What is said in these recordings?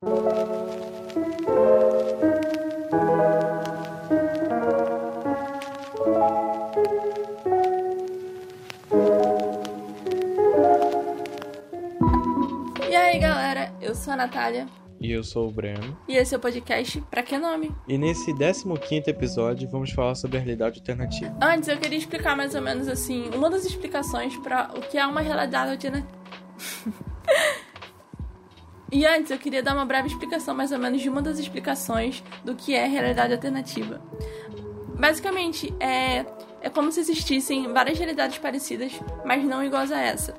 E aí, galera, eu sou a Natália. E eu sou o Breno. E esse é o podcast Pra Que Nome? E nesse 15 episódio vamos falar sobre a realidade alternativa. Antes, eu queria explicar mais ou menos assim, uma das explicações para o que é uma realidade alternativa. E antes, eu queria dar uma breve explicação mais ou menos de uma das explicações do que é realidade alternativa. Basicamente, é, é como se existissem várias realidades parecidas, mas não iguais a essa.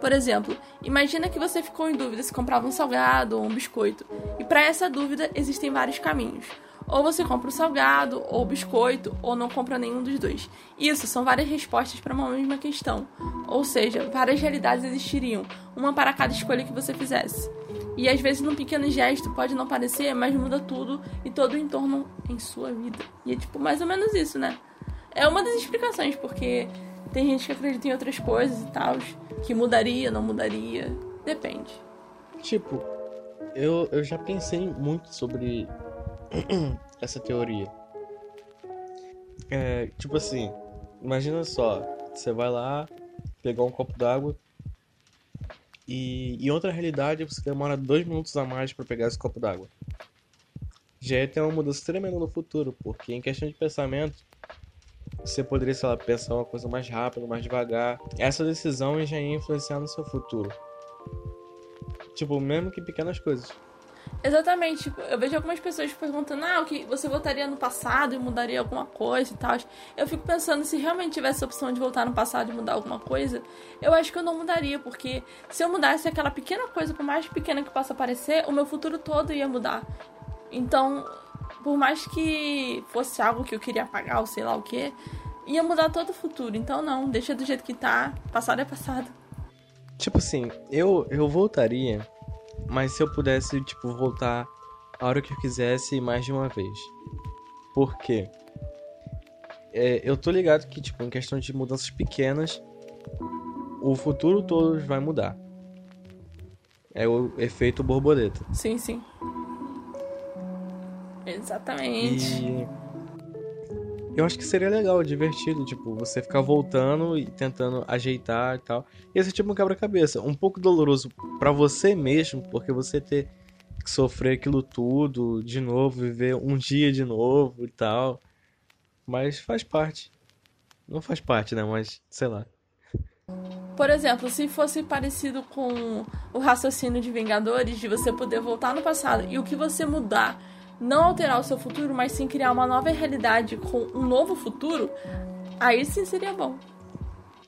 Por exemplo, imagina que você ficou em dúvida se comprava um salgado ou um biscoito. E para essa dúvida existem vários caminhos. Ou você compra o salgado, ou o biscoito, ou não compra nenhum dos dois. Isso são várias respostas para uma mesma questão. Ou seja, várias realidades existiriam, uma para cada escolha que você fizesse. E às vezes num pequeno gesto pode não parecer, mas muda tudo e todo o entorno em sua vida. E é tipo mais ou menos isso, né? É uma das explicações, porque tem gente que acredita em outras coisas e tal, que mudaria, não mudaria. Depende. Tipo, eu, eu já pensei muito sobre essa teoria. É, tipo assim, imagina só, você vai lá pegar um copo d'água e em outra realidade você demora dois minutos a mais para pegar esse copo d'água. Já ia ter uma mudança tremenda no futuro, porque em questão de pensamento, você poderia, sei lá, pensar uma coisa mais rápida, mais devagar. Essa decisão já ia influenciar no seu futuro. Tipo, mesmo que pequenas coisas. Exatamente. Tipo, eu vejo algumas pessoas perguntando, ah, o que você voltaria no passado e mudaria alguma coisa e tal. Eu fico pensando, se realmente tivesse a opção de voltar no passado e mudar alguma coisa, eu acho que eu não mudaria, porque se eu mudasse aquela pequena coisa, por mais pequena que possa parecer, o meu futuro todo ia mudar. Então, por mais que fosse algo que eu queria apagar ou sei lá o que, ia mudar todo o futuro. Então não, deixa do jeito que tá. Passado é passado. Tipo assim, eu, eu voltaria, mas se eu pudesse, tipo, voltar a hora que eu quisesse mais de uma vez. Por quê? É, eu tô ligado que, tipo, em questão de mudanças pequenas, o futuro todo vai mudar. É o efeito borboleta. Sim, sim. Exatamente. E eu acho que seria legal, divertido, tipo, você ficar voltando e tentando ajeitar e tal. E esse tipo um quebra-cabeça, um pouco doloroso para você mesmo, porque você ter que sofrer aquilo tudo de novo, viver um dia de novo e tal. Mas faz parte. Não faz parte, né? Mas sei lá. Por exemplo, se fosse parecido com o raciocínio de Vingadores, de você poder voltar no passado e o que você mudar não alterar o seu futuro, mas sim criar uma nova realidade com um novo futuro, aí sim seria bom.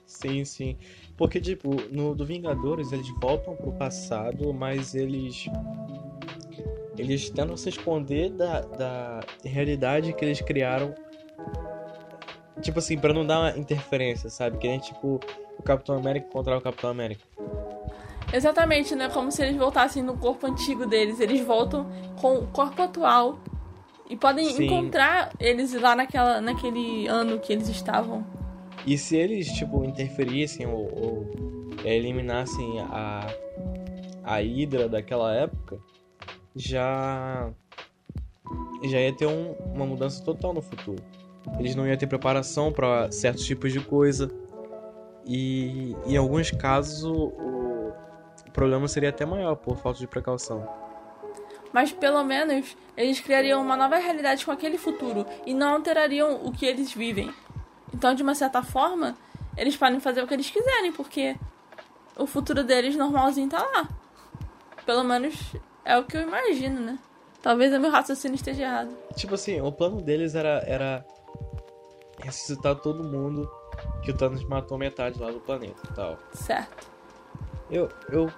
Sim, sim. Porque, tipo, no do Vingadores eles voltam pro passado, mas eles. Eles tentam se esconder da, da realidade que eles criaram. Tipo assim, pra não dar uma interferência, sabe? Que nem tipo o Capitão América contra o Capitão América. Exatamente, né? Como se eles voltassem no corpo antigo deles. Eles voltam com o corpo atual. E podem Sim. encontrar eles lá naquela, naquele ano que eles estavam. E se eles, tipo, interferissem ou, ou eliminassem a, a Hydra daquela época, já. Já ia ter um, uma mudança total no futuro. Eles não iam ter preparação para certos tipos de coisa. E em alguns casos o problema seria até maior por falta de precaução. Mas pelo menos eles criariam uma nova realidade com aquele futuro e não alterariam o que eles vivem. Então, de uma certa forma, eles podem fazer o que eles quiserem, porque o futuro deles normalzinho tá lá. Pelo menos é o que eu imagino, né? Talvez o meu raciocínio esteja errado. Tipo assim, o plano deles era, era ressuscitar todo mundo que o Thanos matou metade lá do planeta e tal. Certo. Eu, eu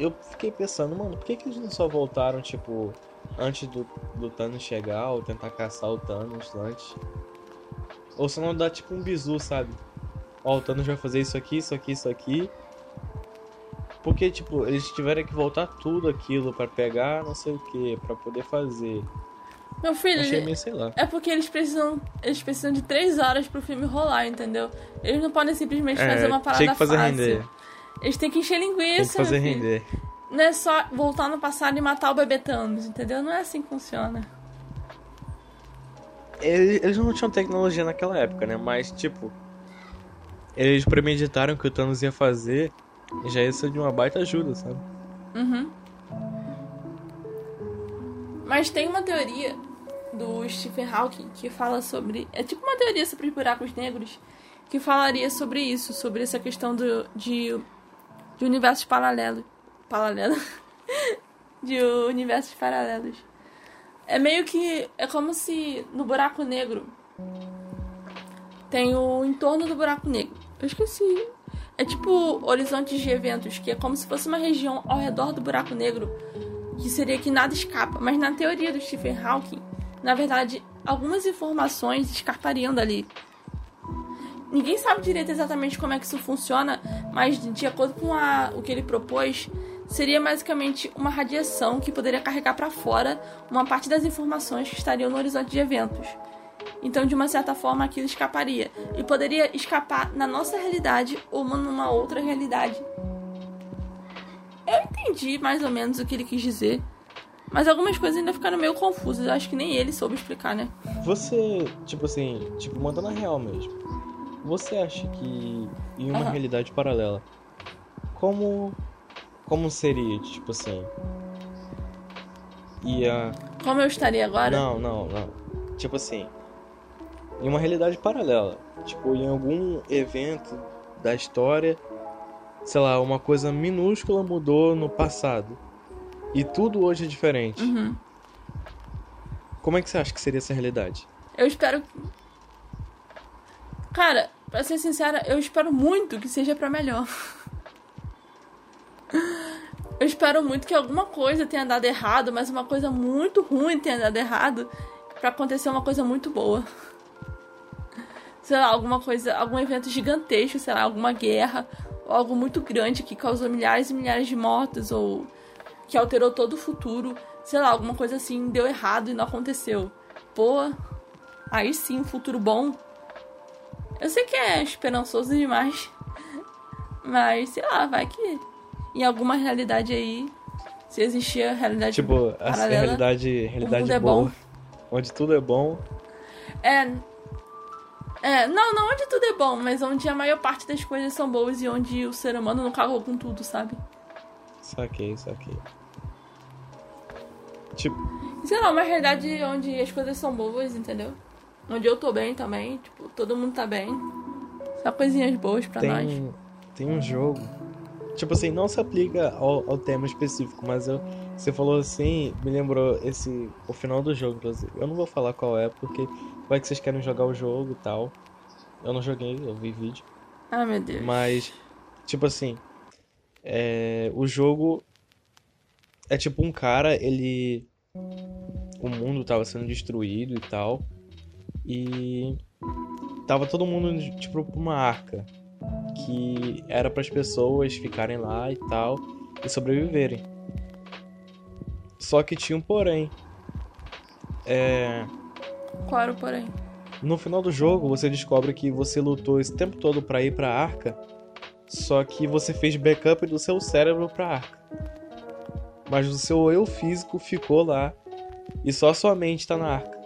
eu fiquei pensando, mano, por que, que eles não só voltaram, tipo, antes do, do Thanos chegar, ou tentar caçar o Thanos antes? Ou se não dá tipo um bizu, sabe? Ó, o Thanos vai fazer isso aqui, isso aqui, isso aqui. Porque, tipo, eles tiveram que voltar tudo aquilo para pegar não sei o que, para poder fazer. Meu filho, Achei meio, sei lá. é porque eles precisam, eles precisam de três horas pro filme rolar, entendeu? Eles não podem simplesmente É, fazer uma parada tinha que fazer fácil. render. Eles têm que encher linguiça, Tem fazer render. não é só voltar no passado e matar o bebê Thanos, entendeu? Não é assim que funciona. Eles, não tinham tecnologia naquela época, né? Mas, tipo, eles premeditaram que o Thanos ia fazer e já ia ser de uma baita ajuda, sabe? Uhum. Mas tem uma teoria do Stephen Hawking que fala sobre. É tipo uma teoria sobre os buracos negros que falaria sobre isso, sobre essa questão do, de, de universos paralelos. Paralelo. de universos paralelos. É meio que. É como se no buraco negro tem o entorno do buraco negro. Eu esqueci. É tipo horizontes de eventos, que é como se fosse uma região ao redor do buraco negro, que seria que nada escapa. Mas na teoria do Stephen Hawking, na verdade, algumas informações escapariam dali. Ninguém sabe direito exatamente como é que isso funciona, mas de acordo com a, o que ele propôs, seria basicamente uma radiação que poderia carregar para fora uma parte das informações que estariam no horizonte de eventos. Então, de uma certa forma, aquilo escaparia. E poderia escapar na nossa realidade ou numa outra realidade. Eu entendi mais ou menos o que ele quis dizer. Mas algumas coisas ainda ficaram meio confusas. Eu acho que nem ele soube explicar, né? Você, tipo assim, tipo, mandando a real mesmo. Você acha que em uma uhum. realidade paralela, como como seria, tipo assim? Ia. Como eu estaria agora? Não, não, não. Tipo assim. Em uma realidade paralela. Tipo, em algum evento da história, sei lá, uma coisa minúscula mudou no passado. E tudo hoje é diferente. Uhum. Como é que você acha que seria essa realidade? Eu espero. Cara, pra ser sincera, eu espero muito que seja para melhor. Eu espero muito que alguma coisa tenha dado errado, mas uma coisa muito ruim tenha dado errado para acontecer uma coisa muito boa. Sei lá, alguma coisa, algum evento gigantesco, sei lá, alguma guerra, ou algo muito grande que causou milhares e milhares de mortes, ou que alterou todo o futuro. Sei lá, alguma coisa assim deu errado e não aconteceu. Pô, aí sim, um futuro bom. Eu sei que é esperançoso demais. Mas, sei lá, vai que em alguma realidade aí, se existia realidade Tipo, essa realidade, realidade é boa, bom. onde tudo é bom. É. É, não, não onde tudo é bom, mas onde a maior parte das coisas são boas e onde o ser humano não cagou com tudo, sabe? Saquei, saquei. Tipo. Sei lá, uma realidade onde as coisas são boas, entendeu? Onde eu tô bem também, tipo, todo mundo tá bem. Só coisinhas boas pra tem, nós. Tem um jogo tipo assim, não se aplica ao, ao tema específico, mas eu, você falou assim, me lembrou esse o final do jogo, inclusive. Eu não vou falar qual é, porque vai que vocês querem jogar o jogo e tal. Eu não joguei, eu vi vídeo. Ah, meu Deus. Mas, tipo assim, é, o jogo é tipo um cara, ele. O mundo tava sendo destruído e tal. E tava todo mundo, tipo, uma arca que era para as pessoas ficarem lá e tal e sobreviverem. Só que tinha um porém. É... Qual era o porém? No final do jogo, você descobre que você lutou esse tempo todo para ir para a arca, só que você fez backup do seu cérebro para a arca. Mas o seu eu físico ficou lá e só sua mente tá na arca.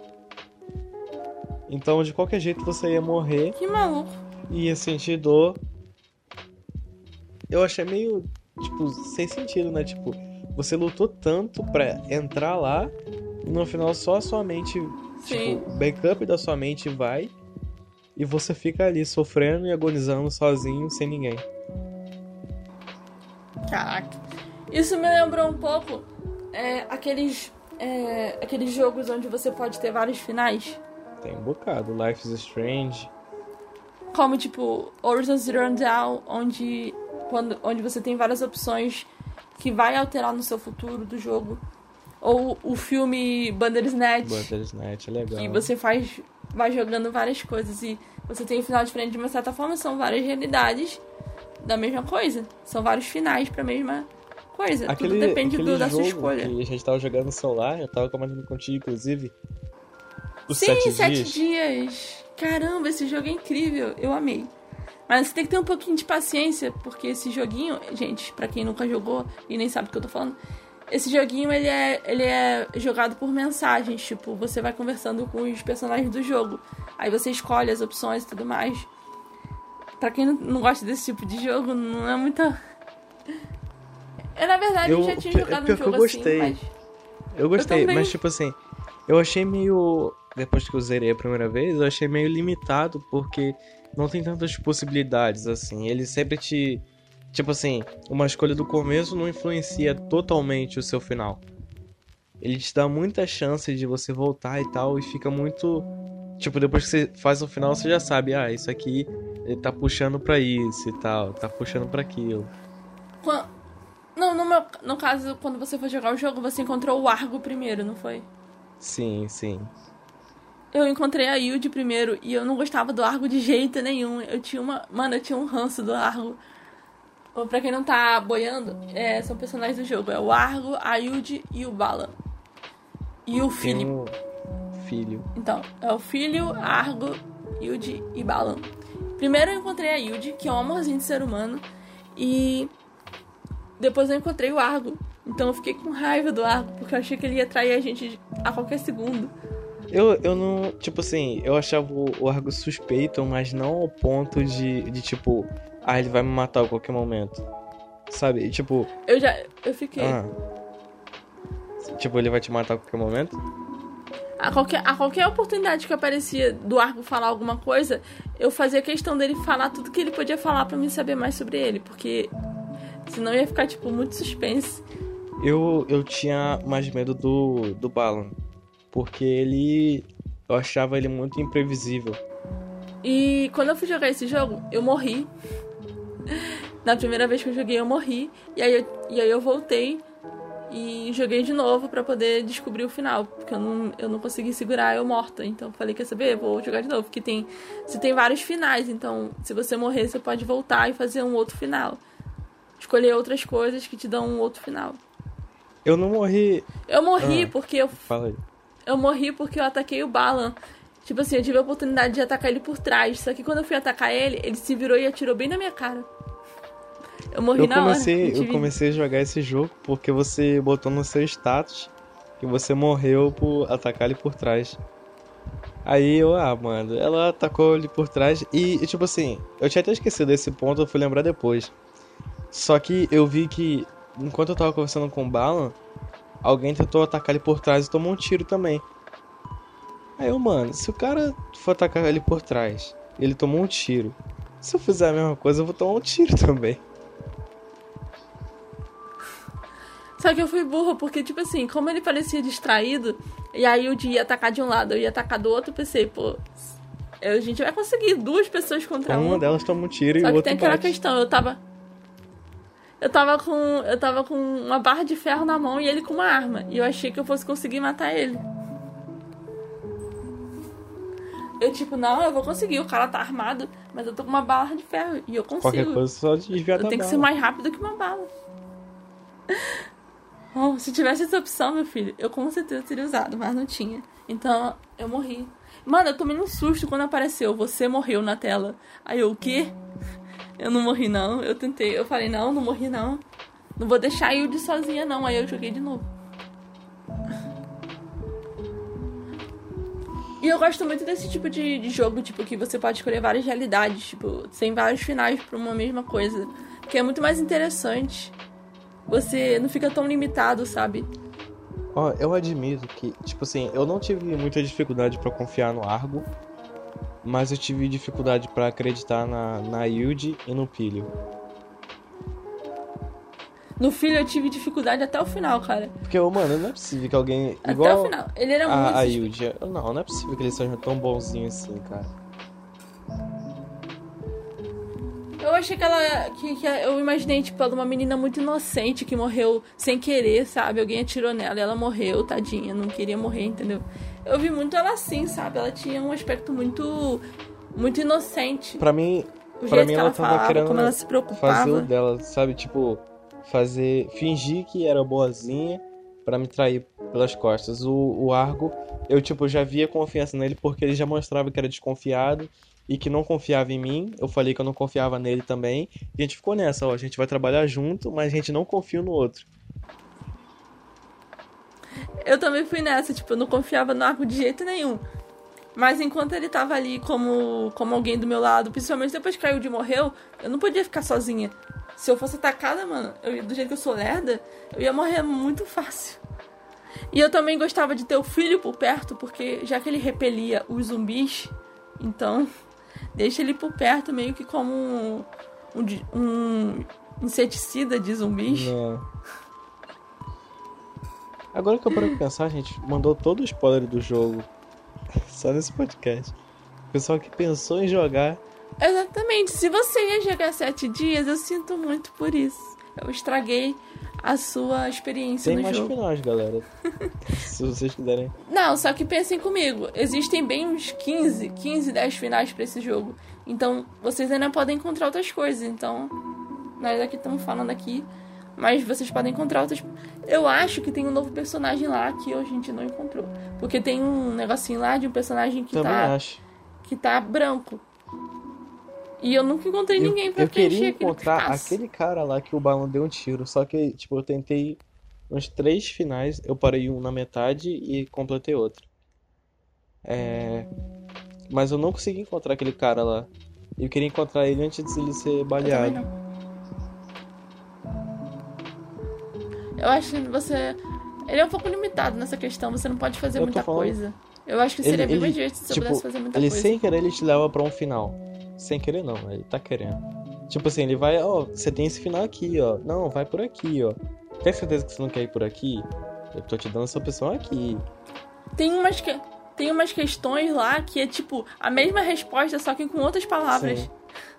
Então, de qualquer jeito, você ia morrer. Que maluco. Ia sentir dor eu achei meio, tipo, sem sentido, né? Tipo, você lutou tanto pra entrar lá e no final só a sua mente, Sim. tipo, o backup da sua mente vai e você fica ali sofrendo e agonizando sozinho, sem ninguém. Caraca. Isso me lembrou um pouco é, aqueles, é, aqueles jogos onde você pode ter vários finais. Tem um bocado. Life is Strange. Como, tipo, Horizon Zero Dawn, onde quando, onde você tem várias opções que vai alterar no seu futuro do jogo. Ou o filme Bandersnatch. Bandersnatch, é legal. Que você faz, vai jogando várias coisas e você tem um final diferente de uma certa forma. São várias realidades da mesma coisa. São vários finais pra mesma coisa. Aquele, Tudo depende do, da sua escolha. A gente tava jogando no celular, eu tava comentando contigo, inclusive. Os Sim, sete, sete dias. dias. Caramba, esse jogo é incrível. Eu amei. Mas você tem que ter um pouquinho de paciência, porque esse joguinho, gente, para quem nunca jogou e nem sabe o que eu tô falando, esse joguinho ele é, ele é jogado por mensagens, tipo, você vai conversando com os personagens do jogo. Aí você escolhe as opções e tudo mais. Pra quem não gosta desse tipo de jogo, não é muita. Eu, na verdade, eu, já tinha jogado um jogo eu gostei. assim, mas... Eu gostei, eu mas tipo assim, eu achei meio. Depois que eu zerei a primeira vez, eu achei meio limitado, porque não tem tantas possibilidades, assim. Ele sempre te. Tipo assim, uma escolha do começo não influencia totalmente o seu final. Ele te dá muita chance de você voltar e tal, e fica muito. Tipo, depois que você faz o final, você já sabe, ah, isso aqui ele tá puxando pra isso e tal, tá puxando para aquilo. Não, no, meu, no caso, quando você foi jogar o jogo, você encontrou o Argo primeiro, não foi? Sim, sim. Eu encontrei a Yude primeiro e eu não gostava do Argo de jeito nenhum. Eu tinha uma. Mano, eu tinha um ranço do Argo. Pra quem não tá boiando, é, são personagens do jogo. É o Argo, a Yude e o Bala. E o filho. Um filho. Então, é o filho, Argo, Yude e Balan. Primeiro eu encontrei a Yude, que é um amorzinho de ser humano. E depois eu encontrei o Argo. Então eu fiquei com raiva do Argo, porque eu achei que ele ia trair a gente a qualquer segundo. Eu, eu não. Tipo assim, eu achava o Argo suspeito, mas não ao ponto de, de tipo, ah, ele vai me matar a qualquer momento. Sabe? Tipo. Eu já. Eu fiquei. Ah, tipo, ele vai te matar a qualquer momento? A qualquer, a qualquer oportunidade que aparecia do Argo falar alguma coisa, eu fazia questão dele falar tudo que ele podia falar para mim saber mais sobre ele, porque senão ia ficar, tipo, muito suspense. Eu, eu tinha mais medo do, do Balan porque ele. Eu achava ele muito imprevisível. E quando eu fui jogar esse jogo, eu morri. Na primeira vez que eu joguei, eu morri. E aí eu, e aí eu voltei e joguei de novo para poder descobrir o final. Porque eu não, eu não consegui segurar eu morta. Então falei, quer saber? Vou jogar de novo. Porque tem, você tem vários finais. Então, se você morrer, você pode voltar e fazer um outro final. Escolher outras coisas que te dão um outro final. Eu não morri. Eu morri ah, porque eu. Fala aí eu morri porque eu ataquei o Balan. Tipo assim, eu tive a oportunidade de atacar ele por trás. Só que quando eu fui atacar ele, ele se virou e atirou bem na minha cara. Eu morri eu na comecei, hora. Eu, comecei a jogar esse jogo porque você botou no seu status que você morreu por atacar ele por trás. Aí eu, ah, mano, ela atacou ele por trás e, tipo assim, eu tinha até esquecido desse ponto, eu fui lembrar depois. Só que eu vi que, enquanto eu tava conversando com o Balan, alguém tentou atacar ele por trás e tomou um tiro também. Aí eu, mano, se o cara for atacar ele por trás, ele tomou um tiro. Se eu fizer a mesma coisa, eu vou tomar um tiro também. Só que eu fui burro, porque, tipo assim, como ele parecia distraído, e aí eu ia atacar de um lado, eu ia atacar do outro, eu pensei, pô, a gente vai conseguir duas pessoas contra uma. Uma delas toma um tiro Só e o outro tem aquela bate. questão, eu tava eu tava com. Eu tava com uma barra de ferro na mão e ele com uma arma. E eu achei que eu fosse conseguir matar ele. Eu, tipo, não, eu vou conseguir, o cara tá armado, mas eu tô com uma barra de ferro e eu consigo. Qualquer coisa só desviar Eu tenho que ser mais rápido que uma bala. Oh, se tivesse essa opção, meu filho, eu com certeza teria usado, mas não tinha. Então, eu morri. Mano, eu tomei um susto quando apareceu. Você morreu na tela. Aí eu, o quê? Eu não morri, não. Eu tentei. Eu falei, não, não morri, não. Não vou deixar a sozinha, não. Aí eu joguei de novo. E eu gosto muito desse tipo de, de, jogo, tipo, que você pode escolher várias realidades, tipo, sem vários finais pra uma mesma coisa. Que é muito mais interessante. Você não fica tão limitado, sabe? Ó, eu admito que, tipo assim, eu não tive muita dificuldade para confiar no Argo mas eu tive dificuldade para acreditar na, na Yuji e no Pilho. No filho eu tive dificuldade até o final, cara. Porque, mano, não é possível que alguém. Até igual o final. Ele era a, muito. A Yuji. Não, não é possível que ele seja tão bonzinho assim, cara. Eu achei que ela. Que, que eu imaginei, tipo, ela uma menina muito inocente que morreu sem querer, sabe? Alguém atirou nela e ela morreu, tadinha. Não queria morrer, entendeu? Eu vi muito ela assim, sabe? Ela tinha um aspecto muito muito inocente. Para mim, para mim ela, ela tava falava, querendo como ela se preocupava. fazer o dela, sabe? Tipo, fazer fingir que era boazinha para me trair pelas costas. O, o Argo, eu tipo já via confiança nele porque ele já mostrava que era desconfiado e que não confiava em mim. Eu falei que eu não confiava nele também. E a gente ficou nessa, ó, a gente vai trabalhar junto, mas a gente não confia no outro. Eu também fui nessa, tipo, eu não confiava no Argo de jeito nenhum. Mas enquanto ele tava ali como, como alguém do meu lado, principalmente depois que de morreu, eu não podia ficar sozinha. Se eu fosse atacada, mano, eu, do jeito que eu sou lerda, eu ia morrer muito fácil. E eu também gostava de ter o filho por perto, porque já que ele repelia os zumbis, então deixa ele por perto meio que como um, um, um inseticida de zumbis. Não. Agora que eu paro pra pensar, a gente mandou todo o spoiler do jogo só nesse podcast. O pessoal que pensou em jogar. Exatamente. Se você ia jogar sete dias, eu sinto muito por isso. Eu estraguei a sua experiência Tem no mais jogo. finais, galera. Se vocês quiserem. Não, só que pensem comigo. Existem bem uns 15, 15, 10 finais pra esse jogo. Então, vocês ainda podem encontrar outras coisas. Então, nós aqui estamos falando aqui. Mas vocês podem encontrar outras. Eu acho que tem um novo personagem lá que a gente não encontrou. Porque tem um negocinho lá de um personagem que Também tá. acho. que tá branco. E eu nunca encontrei Eu, ninguém pra eu queria aquele encontrar espaço. aquele cara lá que o balão deu um tiro. Só que, tipo, eu tentei uns três finais. Eu parei um na metade e completei outro. É. Mas eu não consegui encontrar aquele cara lá. Eu queria encontrar ele antes de ele ser baleado. Eu acho que você. Ele é um pouco limitado nessa questão, você não pode fazer Eu muita falando- coisa. Eu acho que Ele- seria bem ele, mais direito se você tipo, pudesse fazer muita Ele coisa. sem querer ele te leva pra um final. Sem querer não, ele tá querendo. Tipo assim, ele vai, ó, você tem esse final aqui, ó. Não, vai por aqui, ó. Tem certeza que você não quer ir por aqui? Eu tô te dando essa opção aqui. Tem umas que. Tem umas questões lá que é tipo a mesma resposta, só que com outras palavras. Sim.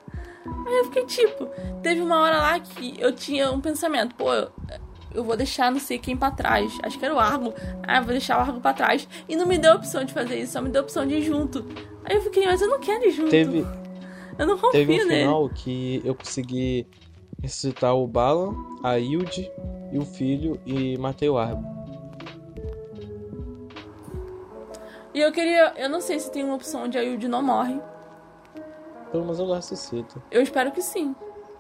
Aí eu fiquei tipo, teve uma hora lá que eu tinha um pensamento, pô, eu, vou deixar não sei quem pra trás. Acho que era o Argo. Ah, vou deixar o Argo pra trás. E não me deu opção de fazer isso, só me deu opção de ir junto. Aí eu fiquei, mas eu não quero ir junto. Teve, Eu não confio teve um nele. final que eu consegui ressuscitar o Balan, a Hilde e o filho e matei o Argo. E eu queria. Eu não sei se tem uma opção onde a Yuji não morre. Pelo menos eu ressuscito. Eu espero que sim.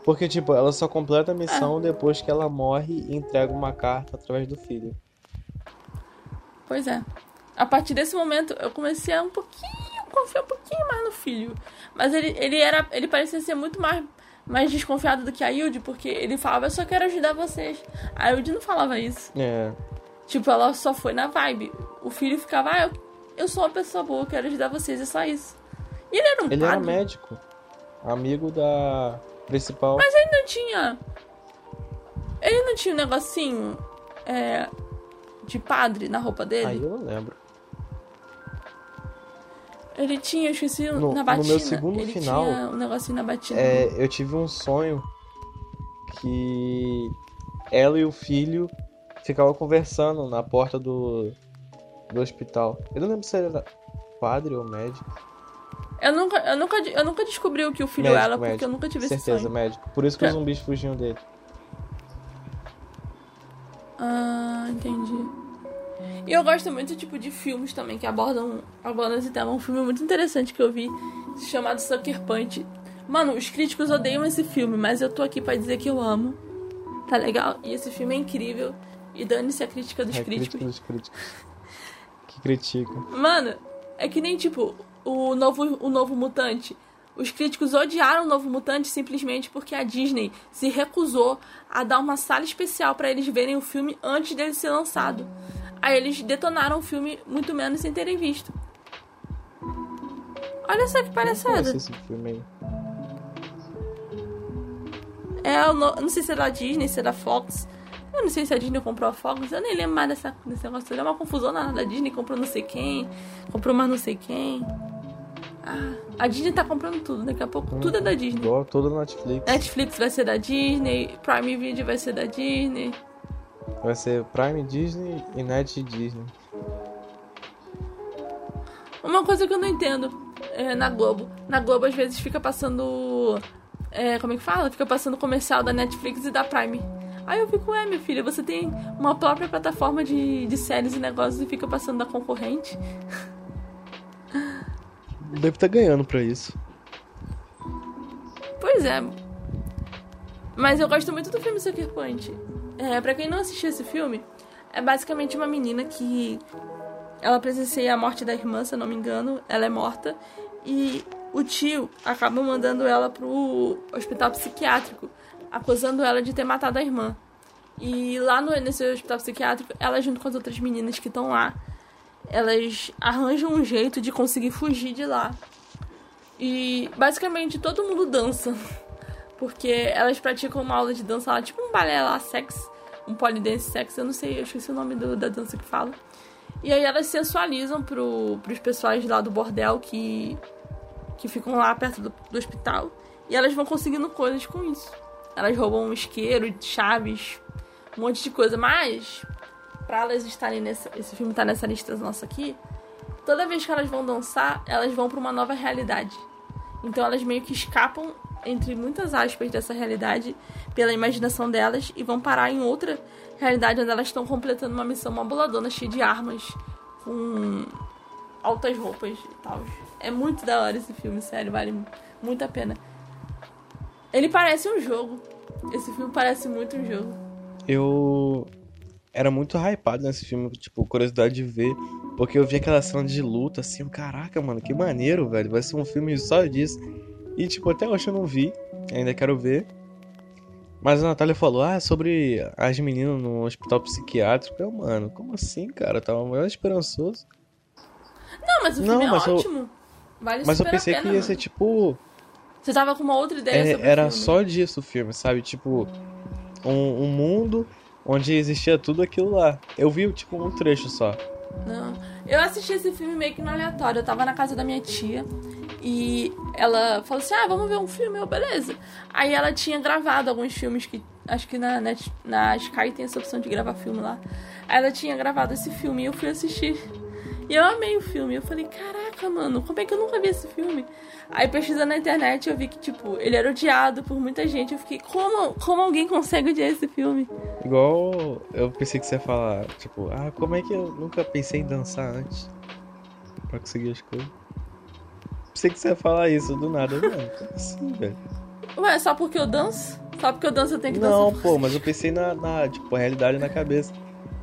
Porque, tipo, ela só completa a missão depois que ela morre e entrega uma carta através do filho. Pois é. A partir desse momento eu comecei a um pouquinho, confiar um pouquinho mais no filho. Mas ele, ele era. Ele parecia ser muito mais, mais desconfiado do que a Yuji, porque ele falava, eu só quero ajudar vocês. A Yuji não falava isso. É, Tipo, ela só foi na vibe. O filho ficava, ah, eu, eu sou uma pessoa boa, eu quero ajudar vocês, é só isso. E ele era um ele era padre. médico. Amigo da principal. Mas ele não tinha. Ele não tinha um negocinho é, de padre na roupa dele? Aí eu não lembro. Ele tinha, eu esqueci, No- na no batina. meu segundo ele final, tinha um negocinho na batina. É, eu tive um sonho que ela e o filho ficavam conversando na porta do, do hospital. Eu não lembro se era padre ou médico. Eu, nunca, eu, nunca, eu nunca descobri o que o filho Médico, era, porque médico. eu nunca tive esse Certeza, sonho. médico. Por isso que os Tá. zumbis fugiam dele. Ah, entendi. E eu gosto muito, tipo, de filmes também que abordam, abordam esse tema. Um filme muito interessante que eu vi, chamado Sucker Punch. Mano, os críticos odeiam esse filme, mas eu tô aqui pra dizer que eu amo. Tá legal? E esse filme é incrível. E dane-se a crítica dos É, críticos. crítico dos críticos. Que criticam. Mano, é que nem, tipo, o novo, o novo Mutante. Os críticos odiaram o novo Mutante simplesmente porque a Disney se recusou a dar uma sala especial pra eles verem o filme antes dele ser lançado. Aí eles detonaram o filme muito menos sem terem visto. Olha só que palhaçada. esse filme aí. É, eu não, eu não sei se é da Disney, se é da Fox. Eu não sei se a Disney comprou a Fox. Eu nem lembro mais dessa, desse negócio. É uma confusão na da Disney. Comprou não sei quem. Comprou mais não sei quem. Ah, a Disney tá comprando tudo. Daqui a pouco tudo é da Disney. Igual todo no Netflix. Netflix vai ser da Disney. Prime Video vai ser da Disney. Vai ser Prime Disney e Net Disney. Uma coisa que eu não entendo é, na Globo. Na Globo, às vezes, fica passando. é, como é que fala? Fica passando comercial da Netflix e da Prime. Aí eu fico, ué, minha filha, você tem uma própria plataforma de, de séries e negócios e fica passando da concorrente? Deve estar ganhando pra isso. é. Mas eu gosto muito do filme Sucker Punch. É, pra quem não assistiu esse filme, é basicamente uma menina que. Ela presencia a morte da irmã, se eu não me engano. Ela é morta. E o tio acaba mandando ela pro hospital psiquiátrico, acusando ela de ter matado a irmã. E lá no, nesse hospital psiquiátrico, ela junto com as outras meninas que estão lá, elas arranjam um jeito de conseguir fugir de lá. E basicamente todo mundo dança. Porque elas praticam uma aula de dança lá, tipo um balé lá, sex, um polidense sex, eu não sei, eu esqueci o nome do, da dança que fala. E aí elas sensualizam pro, pros pessoais lá do bordel que, que ficam lá perto do, do hospital. E elas vão conseguindo coisas com isso. Elas roubam um isqueiro, chaves, um monte de coisa. Mas, pra elas estarem nesse. Esse filme tá nessa lista nossa aqui. Toda vez que elas vão dançar, elas vão para uma nova realidade. Então elas meio que escapam, entre muitas aspas, dessa realidade pela imaginação delas e vão parar em outra realidade onde elas estão completando uma missão mabuladona cheia de armas, com altas roupas e tal. É muito da hora esse filme, sério, vale muito a pena. Ele parece um jogo. Esse filme parece muito um jogo. Eu era muito hypado nesse filme, tipo, curiosidade de ver, porque eu vi aquela cena de luta assim, eu, caraca, mano, que maneiro, velho, vai ser um filme só disso. E tipo, até hoje eu não vi, ainda quero ver. Mas a Natália falou, ah, sobre as meninas no hospital psiquiátrico. Eu, mano, como assim, cara? Tava maior esperançoso. Não, mas o filme Não, é mas eu- ótimo. Vale Mas eu pensei pena, que ia mano. ser tipo. Você tava com uma outra ideia é, era só disso o filme, sabe? Tipo, um, um mundo onde existia tudo aquilo lá. Eu vi, tipo, um trecho só. Não. Eu assisti esse filme meio que no aleatório. Eu tava na casa da minha tia e ela falou assim: Ah, vamos ver um filme, eu, beleza. Aí ela tinha gravado alguns filmes que. Acho que na, Net, na Sky tem essa opção de gravar filme lá. Aí ela tinha gravado esse filme e eu fui assistir. E eu amei o filme. Eu falei, caraca, mano, como é que eu nunca vi esse filme? Aí pesquisando na internet eu vi que, tipo, ele era odiado por muita gente. Eu fiquei, como, como alguém consegue odiar esse filme? Igual eu pensei que você ia falar, tipo, ah, como é que eu nunca pensei em dançar antes? Pra conseguir as coisas. Pensei que você ia falar isso do nada, mano. Como assim, velho? Ué, só porque eu danço? Só porque eu danço eu tenho que Não, dançar? pô, mas eu pensei na, na, tipo, realidade na cabeça.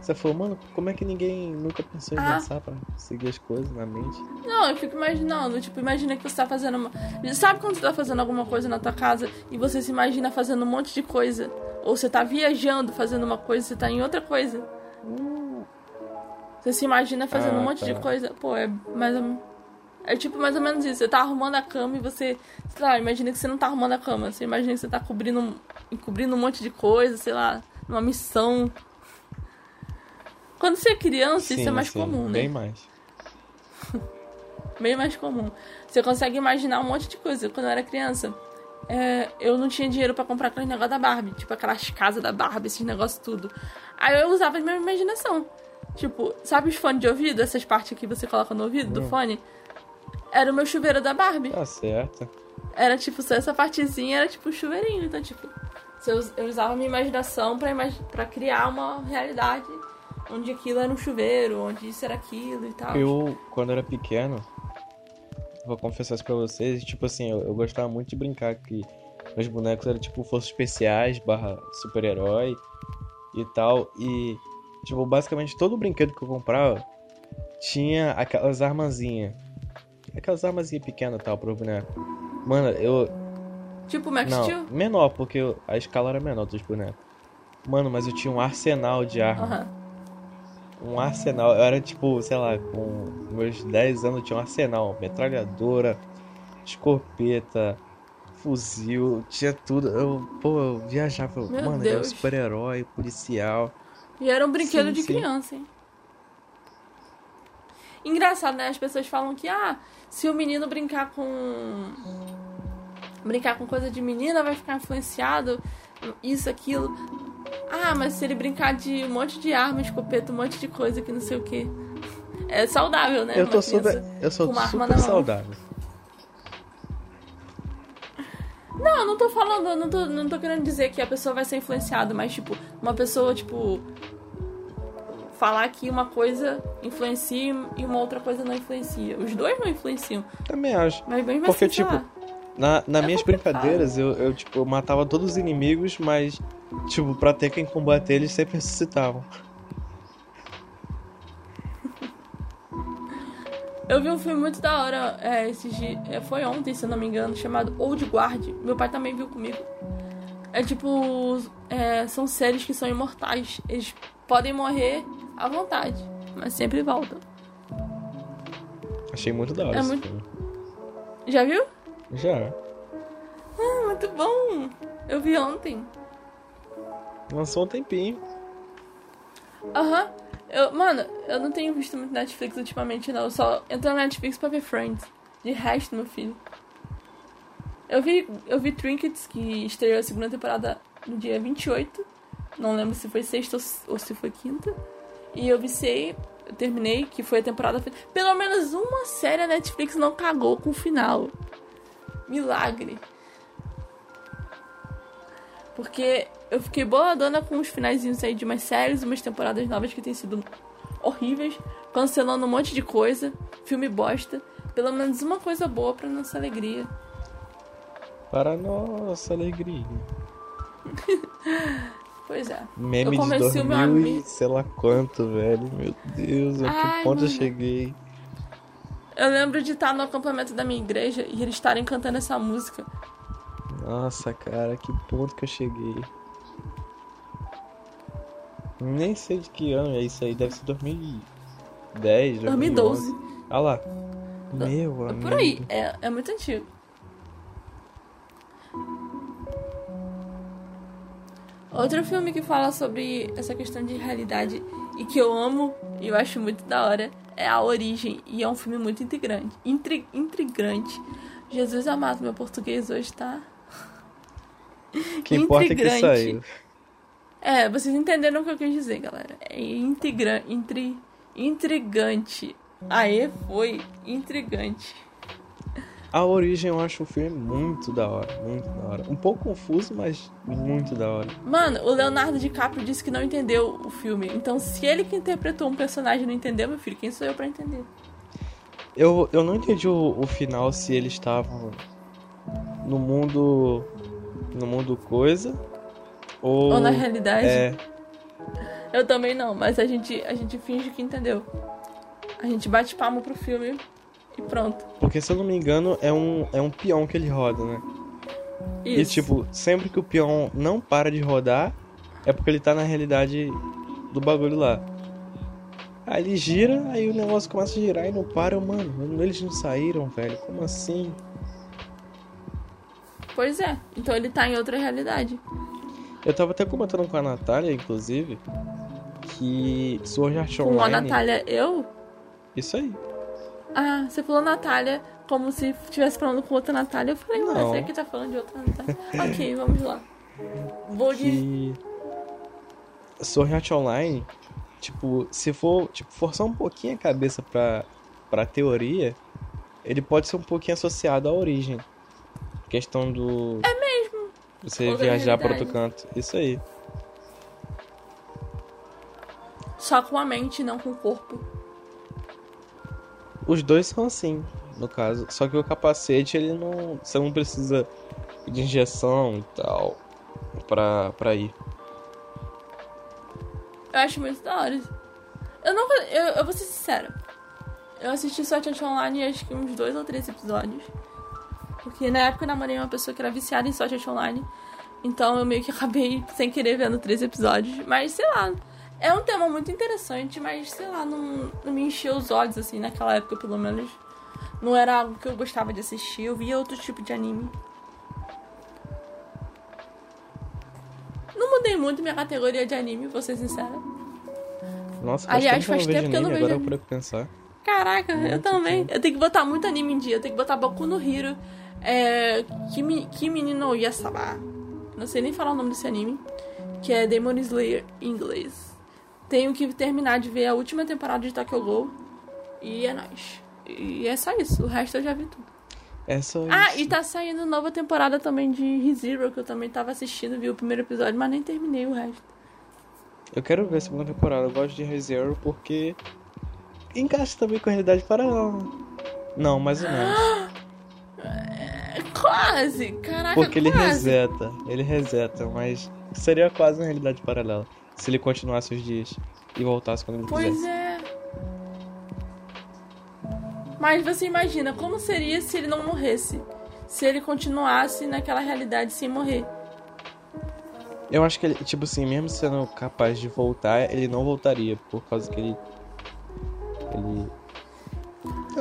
Você falou, mano, como é que ninguém nunca pensou em Ah. dançar pra conseguir as coisas na mente? Não, eu fico imaginando, tipo, imagina que você tá fazendo uma... Sabe quando você tá fazendo alguma coisa na tua casa e você se imagina fazendo um monte de coisa? Ou você tá viajando fazendo uma coisa e você tá em outra coisa? Você se imagina fazendo Ah, um monte de tá. coisa? Pô, é mais ou... É tipo mais ou menos isso. Você tá arrumando a cama e você... Sei lá, imagina que você não tá arrumando a cama. Você imagina que você tá cobrindo, encobrindo um monte de coisa, sei lá, numa missão. Quando você é criança, isso é mais sim, comum, né? Bem mais. bem mais comum. Você consegue imaginar um monte de coisa. Quando eu era criança, é, eu não tinha dinheiro pra comprar aquele negócio da Barbie, tipo aquelas casas da Barbie, esses negócios tudo. Aí eu usava a minha imaginação. Tipo, sabe os fones de ouvido, essas partes que você coloca no ouvido do fone? Era o meu chuveiro da Barbie. Tá certo. Era tipo, só essa partezinha era tipo o chuveirinho. Então, tipo, eu, usava a minha imaginação pra, imagi pra criar uma realidade onde aquilo era um chuveiro, onde isso era aquilo e tal. Eu, quando era pequeno, vou confessar isso pra vocês, tipo assim, eu, eu gostava muito de brincar que meus bonecos eram tipo forças especiais, barra super-herói e tal. E, tipo, basicamente todo brinquedo que eu comprava tinha aquelas armazinhas. Aquelas armazinhas pequenas e tal pro boneco. Mano, eu. Tipo Max Não, Steel? menor, porque eu- a escala era menor dos bonecos. Mano, mas eu tinha um arsenal de armas. Aham. Um arsenal. Eu era tipo, sei lá, com meus 10 anos tinha um arsenal, metralhadora, escopeta, fuzil, tinha tudo. Eu, pô, eu viajava, Meu mano, eu era um Deus. super-herói, policial. E era um brinquedo Sim, de sim. criança, hein? Engraçado, né? As pessoas falam que, ah, se o menino brincar com. Brincar com coisa de menina, vai ficar influenciado, isso, aquilo. Ah, mas se ele brincar de um monte de arma, escopeta, um monte de coisa que não sei o que. É saudável, né? eu tô super, eu sou super saudável. Não, eu não tô falando, não tô, não tô querendo dizer que a pessoa vai ser influenciada, mas, tipo, uma pessoa, tipo, falar que uma coisa influencia e uma outra coisa não influencia. Os dois não influenciam, Também acho. mas bem Porque, assim, tipo, lá. Na, nas É minhas brincadeiras, eu, eu, tipo, eu matava todos os inimigos, mas, tipo, pra ter quem combater, eles sempre ressuscitavam. Eu vi um filme muito da hora, é, esses dias, é, foi ontem, se eu não me engano, chamado Old Guard. Meu pai também viu comigo. É tipo, é, são seres que são imortais. Eles podem morrer à vontade, mas sempre voltam. Achei muito da hora É esse muito- filme. Já viu? Já. Ah, muito bom! Eu vi ontem. Lançou um tempinho. Aham. Eu, mano, eu não tenho visto muito Netflix ultimamente, não. Eu só entro na Netflix pra ver Friends. De resto, meu filho. Eu vi, eu vi Trinkets, que estreou a segunda temporada no dia 28. Não lembro se foi sexta ou se- foi quinta. E eu viciei, eu terminei, que foi a temporada. Pelo menos uma série a Netflix não cagou com o final. Milagre. Porque eu fiquei boladona com os finaizinhos aí de umas séries, umas temporadas novas que têm sido horríveis, cancelando um monte de coisa, filme bosta. Pelo menos uma coisa boa pra nossa alegria. Para nossa alegria. Pois é. Meme Eu de convenci o meu 2000 amigo. sei lá quanto, velho. Meu Deus, a que ponto eu cheguei. Eu lembro de estar no acampamento da minha igreja e eles estarem cantando essa música. Nossa, cara, que ponto que eu cheguei. Nem sei de que ano é isso aí, deve ser 2010, 2012. 2012. Ah lá. Meu É amigo. por aí, é, é muito antigo. Outro filme que fala sobre essa questão de realidade e que eu amo e eu acho muito da hora é A Origem. E é um filme muito intrigante. Intri intrigante. Jesus amado, meu português hoje tá. Que importa é que intrigante. saiu. É, vocês entenderam o que eu quis dizer, galera. É intrigra intri intrigante. Aê, foi intrigante. A origem eu acho o filme muito da hora, muito da hora. Um pouco confuso, mas muito da hora. Mano, o Leonardo DiCaprio disse que não entendeu o filme. Então, se ele que interpretou um personagem não entendeu, meu filho, quem sou eu pra entender? Eu, eu não entendi o, o final se eles estavam no mundo. no mundo coisa. Ou, Ou na realidade. É, Eu também não, mas a gente, a gente finge que entendeu. A gente bate palma pro filme e pronto. porque se eu não me engano é um, é um peão que ele roda, né? Isso. E tipo, sempre que o peão não para de rodar, é porque ele tá na realidade do bagulho lá. Aí ele gira, aí o negócio começa a girar e não para, mano. Eles não saíram, velho. Como assim? Pois é. Então ele tá em outra realidade. Eu tava até comentando com a Natália, inclusive, que Sword Art Com a Online. Natália, eu. Isso aí. Ah, você falou Natália como se estivesse falando com outra Natália. Eu falei, Não. será que tá falando de outra Natália? ok, vamos lá. Vou de. Que Sword Art Online, tipo, se for, tipo, forçar um pouquinho a cabeça pra, pra teoria, ele pode ser um pouquinho associado à origem. Questão do. É mesmo. Você Outra viajar para outro canto. Isso aí. Só com a mente, não com o corpo. Os dois são assim, no caso. Só que o capacete, ele não. Você não precisa de injeção e tal. Pra, pra ir. Eu acho muito da hora. Eu nunca. Eu, eu vou ser sincera. Eu assisti Art Online acho que uns dois ou três episódios. Porque na época eu namorei uma pessoa que era viciada em Art Online. Então eu meio que acabei sem querer vendo três episódios. Mas sei lá. É um tema muito interessante, mas sei lá, não, não me encheu os olhos assim naquela época, pelo menos. Não era algo que eu gostava de assistir. Eu via outro tipo de anime. Não mudei muito minha categoria de anime, vou ser sincera. Nossa, faz Aliás, tempo que eu faz não vejo tempo que eu não anime, vejo agora eu parei pra pensar. Caraca, eu Muito também. tempo. Eu tenho que botar muito anime em dia. Eu tenho que botar Boku no Hero. É. Kimi, Kimi no Yasaba. Não sei nem falar o nome desse anime. Que é Demon Slayer em inglês. Tenho que terminar de ver a última temporada de Tokyo Ghoul. E é nóis. E é só isso. O resto eu já vi tudo. É só Ah, isso. e tá saindo nova temporada também de ReZero, que eu também tava assistindo, vi o primeiro episódio, mas nem terminei o resto. Eu quero ver a segunda temporada. Eu gosto de ReZero porque encaixa também com a realidade paralela. Não, mais ou menos. Quase! Caraca, Porque ele quase. reseta, ele reseta, mas seria quase uma realidade paralela. Se ele continuasse os dias e voltasse quando ele Pois quisesse. é. Mas você imagina como seria se ele não morresse? Se ele continuasse naquela realidade sem morrer. Eu acho que ele, tipo assim, mesmo sendo capaz de voltar, ele não voltaria, por causa que ele. Ele.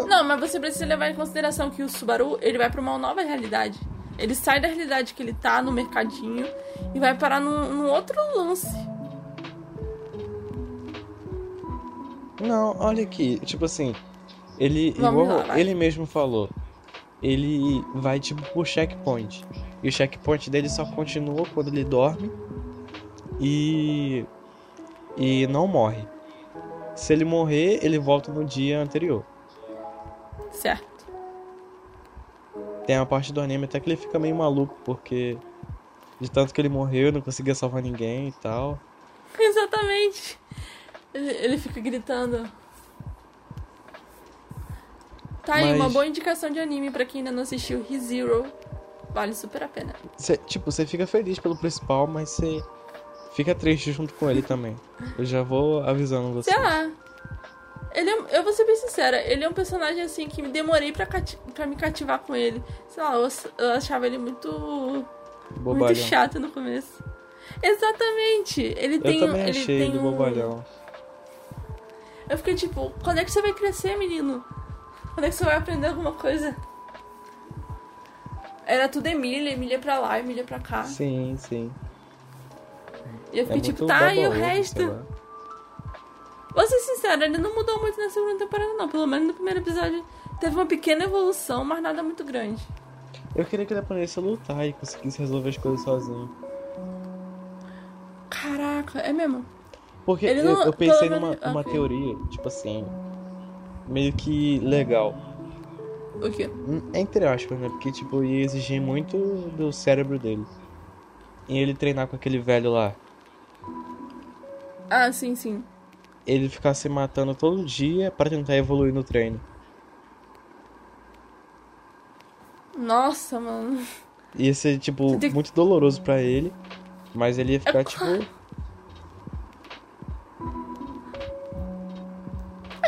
Não, mas você precisa levar em consideração que o Subaru, ele vai pra uma nova realidade. Ele sai da realidade que ele tá, no mercadinho, e vai parar num, num outro lance. Não, olha aqui, tipo assim, ele, Vamos igual lá, ele mesmo falou, ele vai tipo pro checkpoint. E o checkpoint dele só continua quando ele dorme e e não morre. Se ele morrer, ele volta no dia anterior. Certo. Tem uma parte do anime até que ele fica meio maluco porque de tanto que ele morreu, não conseguia salvar ninguém e tal. Exatamente. Ele, ele fica gritando. Tá aí, Mas- uma boa indicação de anime pra quem ainda não assistiu ReZero. Vale super a pena. Cê, tipo, você fica feliz pelo principal, mas você fica triste junto com ele também. Eu já vou avisando você. Sei lá. Ele é, eu vou ser bem sincera, ele é um personagem assim que me demorei pra, cati- pra me cativar com ele. Sei lá, eu, eu achava ele muito. Muito Bobalhão. chato no começo. Exatamente. Ele Eu tem também ele achei tem ele um... bobalhão. Eu fiquei tipo, quando é que você vai crescer, menino? Quando é que você vai aprender alguma coisa? Era tudo Emília, Emília pra lá, Emília pra cá. Sim, sim. E eu É fiquei tipo, muito tá, e o resto? Vou ser sincera, ele não mudou muito na segunda temporada, não. Pelo menos no primeiro episódio teve uma pequena evolução, mas nada muito grande. Eu queria que ele aprendesse a lutar e conseguisse resolver as coisas sozinho. Caraca, é mesmo? Porque eu, não- eu pensei numa, menos- numa ok. teoria, tipo assim, meio que legal. O quê? Hum, Entre aspas, né? Porque, tipo, ia exigir muito do cérebro dele. E ele treinar com aquele velho lá. Ah, sim, sim. Ele ficar se matando todo dia pra tentar evoluir no treino. Nossa, mano. Ia ser, tipo, muito doloroso pra ele. Mas ele ia ficar, É tipo.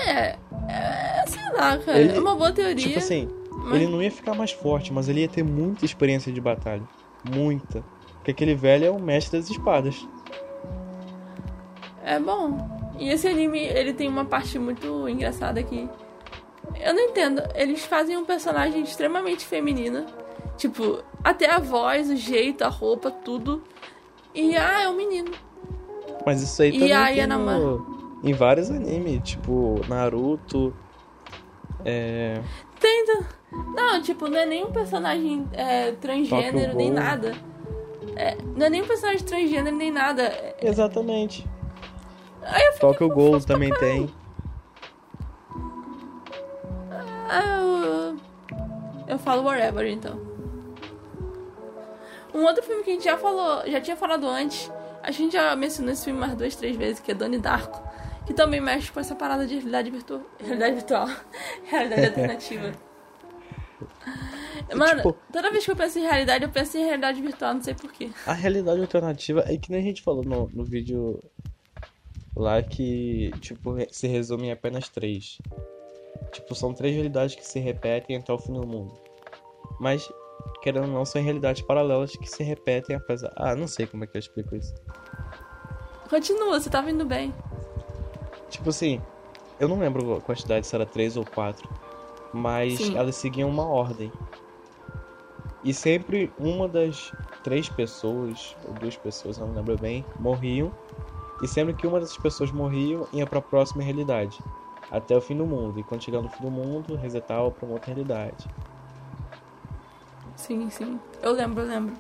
É, é, sei lá, cara. Ele- é uma boa teoria. Tipo assim, mas- ele não ia ficar mais forte, mas ele ia ter muita experiência de batalha. Muita. Porque aquele velho é o mestre das espadas. É bom. E esse anime, ele tem uma parte muito engraçada aqui. Eu não entendo. Eles fazem um personagem extremamente feminino. Tipo, até a voz, o jeito, a roupa, tudo. E, ah, é um menino. Mas isso aí E também a tem Yanama? no- em vários animes, tipo Naruto. É. Tenta. Não, tipo, não é nem um personagem é, transgênero, nem nada. É, não é nem um personagem transgênero, nem nada. É- Exatamente. Aí eu fiquei Tokyo Ghoul também tem. Ah, eu... eu falo whatever, então. Um outro filme que a gente já falou, já tinha falado antes, a gente já mencionou esse filme umas duas, três vezes, que é Donnie Darko, que também mexe com essa parada de realidade virtual. Realidade virtual. realidade alternativa. Mano, Tipo- toda vez que eu penso em realidade, eu penso em realidade virtual, não sei porquê. A realidade alternativa é que nem a gente falou no, no vídeo lá que, tipo, se resume em apenas três. Tipo, são três realidades que se repetem até o fim do mundo. Mas, querendo ou não, são realidades paralelas que se repetem apesar. Ah, não sei como é que eu explico isso. Continua, você tá vindo bem. Tipo assim, eu não lembro a quantidade, se era três ou quatro. Mas Sim. elas seguiam uma ordem. E sempre uma das três pessoas, ou duas pessoas, não lembro bem, morriam. E sempre que uma dessas pessoas morriam, ia pra próxima realidade. Até o fim do mundo. E quando chegar no fim do mundo, resetava pra uma outra realidade. Sim, sim. Eu lembro, eu lembro.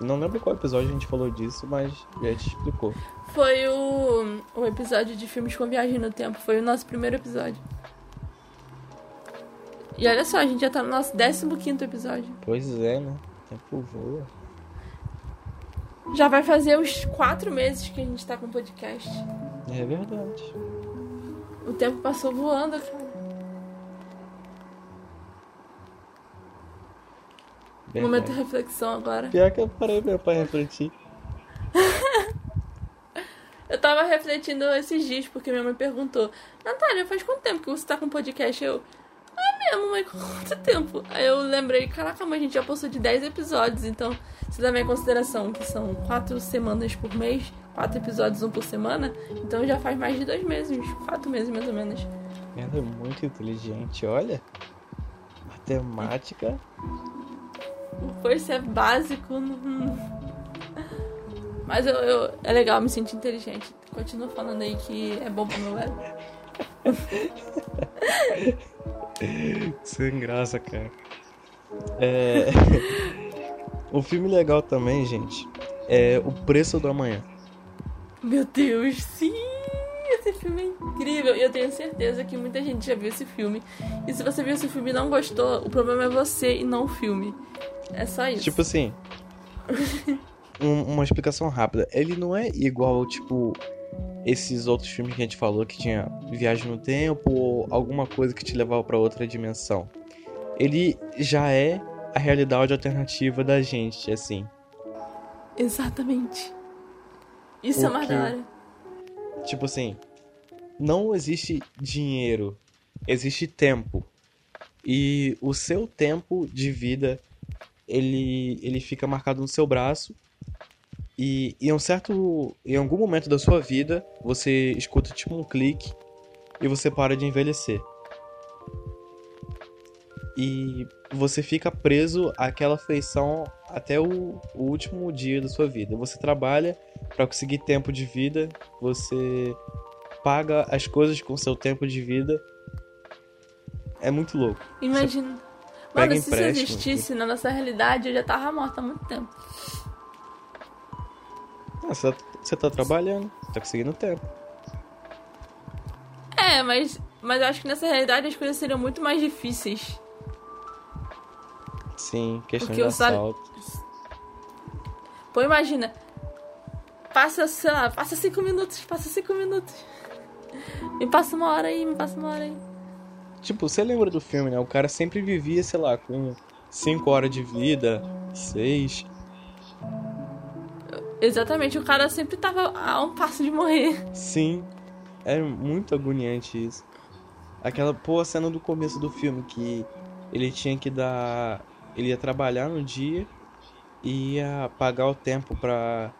Não lembro qual episódio a gente falou disso, mas já te explicou. Foi o, o episódio de filmes com viagem no tempo. Foi o nosso primeiro episódio. E olha só, a gente já tá no nosso 15 episódio. Pois é, né? O tempo voa. Já vai fazer uns quatro meses que a gente tá com podcast. É verdade. O tempo passou voando, cara. Momento de reflexão agora. Pior que eu parei meu pra refletir. Eu tava refletindo esses dias porque minha mãe perguntou: Natália, faz quanto tempo que você tá com podcast? Eu. Ah, mesmo, mãe, quanto tempo? Aí eu lembrei: caraca, mãe, a gente já postou de 10 episódios, então se levar em consideração que são 4 semanas por mês, 4 episódios, um por semana, então já faz mais de 2 meses, 4 meses mais ou menos. Ela é muito inteligente, olha. Matemática. Pois é básico. Não... Mas eu, eu, é legal me sentir inteligente. Continua falando aí que é bom pro meu ego. Sem graça, cara. É... o filme legal também, gente, é O Preço do Amanhã. Meu Deus, sim! Esse filme é incrível. E eu tenho certeza que muita gente já viu esse filme. E se você viu esse filme e não gostou, o problema é você e não o filme. É só isso. Tipo assim. um, uma explicação rápida. Ele não é igual, tipo, esses outros filmes que a gente falou que tinha viagem no tempo ou alguma coisa que te levava para outra dimensão. Ele já é a realidade alternativa da gente, assim. Exatamente. Isso Porque, é uma hora. Tipo assim, não existe dinheiro, existe tempo. E o seu tempo de vida, ele, ele fica marcado no seu braço e em um certo. Em algum momento da sua vida, você escuta tipo um clique e você para de envelhecer. E você fica preso àquela feição até o, o último dia da sua vida. Você trabalha para conseguir tempo de vida, você paga as coisas com seu tempo de vida. É muito louco. Imagina. Mano, se isso existisse na nossa realidade, eu já tava morta há muito tempo. Ah, você, tá, você tá trabalhando, tá conseguindo tempo. É, mas, mas eu acho que nessa realidade as coisas seriam muito mais difíceis. Sim, questão Porque de assalto. Sabe... Pô, imagina. Passa, sei lá, passa cinco minutos, passa cinco minutos. Me passa uma hora aí, me passa uma hora aí. Tipo, você lembra do filme, né? O cara sempre vivia, sei lá, com cinco horas de vida, seis. Exatamente, o cara sempre tava a um passo de morrer. Sim, é muito agoniante isso. Aquela pô, cena do começo do filme que ele tinha que dar. Ele ia trabalhar no dia e ia pagar o tempo pra.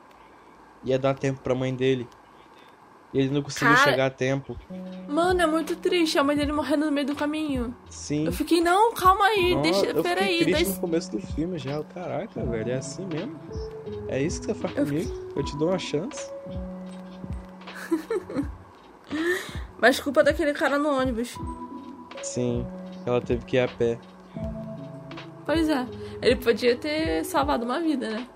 ia dar tempo pra mãe dele. E ele não conseguiu Cara, chegar a tempo. Mano, é muito triste a mãe dele morrendo no meio do caminho. Sim. Eu fiquei, não, calma aí, Nossa, deixa. Eu peraí. triste no começo do filme já. Caraca, velho, é assim mesmo? É isso que você faz eu comigo? Eu te dou uma chance. Mas culpa daquele cara no ônibus. Sim, ela teve que ir a pé. Pois é. Ele podia ter salvado uma vida, né?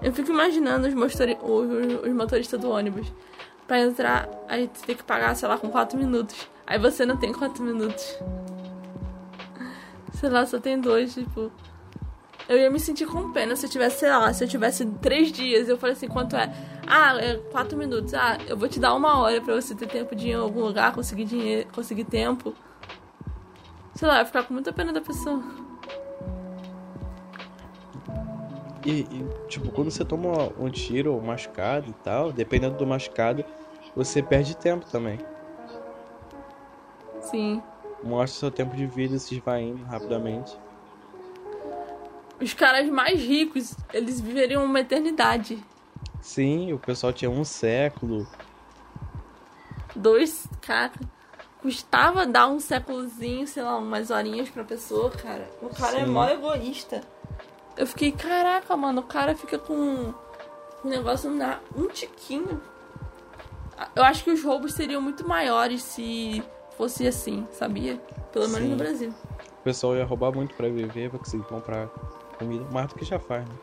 Eu fico imaginando os, motori os, os motoristas do ônibus. Pra entrar, aí você tem que pagar, sei lá, com 4 minutos. Aí você não tem 4 minutos. Sei lá, só tem dois, tipo. Eu ia me sentir com pena se eu tivesse, sei lá, se eu tivesse três dias. Eu falei assim, quanto é? Ah, é quatro minutos. Ah, eu vou te dar uma hora pra você ter tempo de ir em algum lugar, conseguir dinheiro, conseguir tempo. Sei lá, eu ia ficar com muita pena da pessoa. E, e, tipo, quando você toma um tiro ou machucado e tal, dependendo do machucado, você perde tempo também. Sim. Mostra seu tempo de vida se esvaindo rapidamente. Os caras mais ricos, eles viveriam uma eternidade. Sim, o pessoal tinha um século. Dois, cara. Custava dar um séculozinho, sei lá, umas horinhas pra pessoa, cara. O cara é Sim. é mó egoísta. Eu fiquei, caraca, mano, o cara fica com um negócio na um tiquinho. Eu acho que os roubos seriam muito maiores se fosse assim, sabia? Pelo menos Sim. no Brasil. O pessoal ia roubar muito para viver, pra conseguir comprar comida, mais do que já faz, né?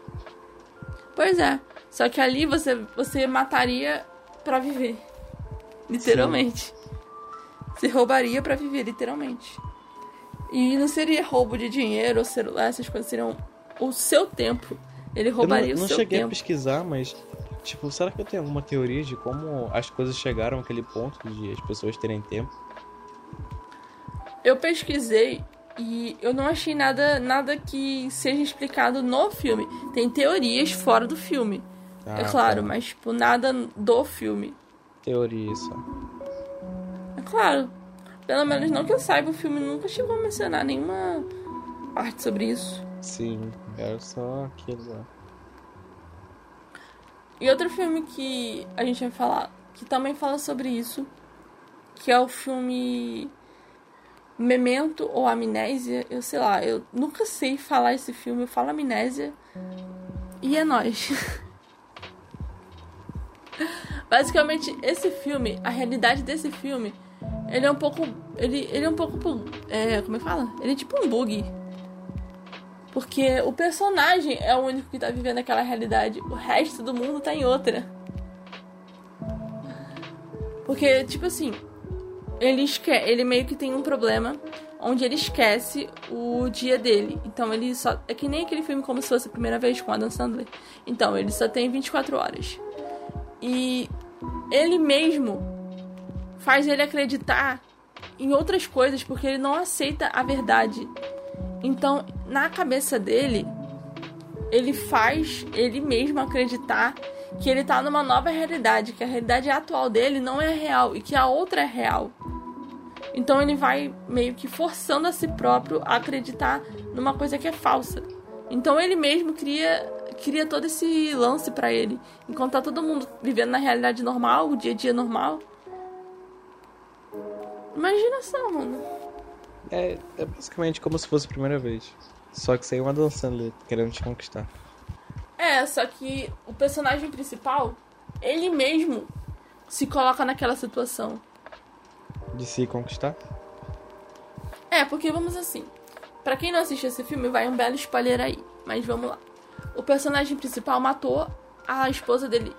Pois é. Só que ali você, você mataria para viver. Literalmente. Sim. Você roubaria para viver, literalmente. E não seria roubo de dinheiro ou celular, essas coisas seriam o seu tempo. Ele roubaria não, o seu tempo. Não cheguei a pesquisar, mas tipo, será que eu tenho alguma teoria de como as coisas chegaram àquele ponto de as pessoas terem tempo? Eu pesquisei E eu não achei nada, nada que seja explicado no filme. Tem teorias fora do filme. Ah, é claro, tá. mas tipo, nada do filme. Teoria só. É claro. Pelo menos não que eu saiba, o filme nunca chegou a mencionar nenhuma parte sobre isso. Sim, era só aquilo lá. E outro filme que a gente vai falar, que também fala sobre isso, que é o filme Memento ou Amnésia, eu sei lá, eu nunca sei falar esse filme, eu falo Amnésia e é nóis. Basicamente, esse filme, a realidade desse filme, ele é um pouco. Ele, ele é um pouco. É, como é que fala? Ele é tipo um bug. Porque o personagem é o único que tá vivendo aquela realidade. O resto do mundo tá em outra. Porque, tipo assim, ele, esque ele meio que tem um problema onde ele esquece o dia dele. Então ele só. É que nem aquele filme como se fosse a primeira vez com Adam Sandler. Então, ele só tem 24 horas. E ele mesmo faz ele acreditar em outras coisas porque ele não aceita a verdade. Então, na cabeça dele, ele faz ele mesmo acreditar que ele tá numa nova realidade, que a realidade atual dele não é real e que a outra é real. Então ele vai meio que forçando a si próprio a acreditar numa coisa que é falsa. Então ele mesmo cria cria todo esse lance para ele, enquanto tá todo mundo vivendo na realidade normal, o dia a dia normal. Imagina só, mano. É, é basicamente como se fosse a primeira vez. Só que sem uma dançando ali, querendo te conquistar. É, só que o personagem principal, ele mesmo se coloca naquela situação. De se conquistar? É, porque vamos assim. Pra quem não assistiu esse filme, vai um belo spoiler aí. Mas vamos lá. O personagem principal matou a esposa dele.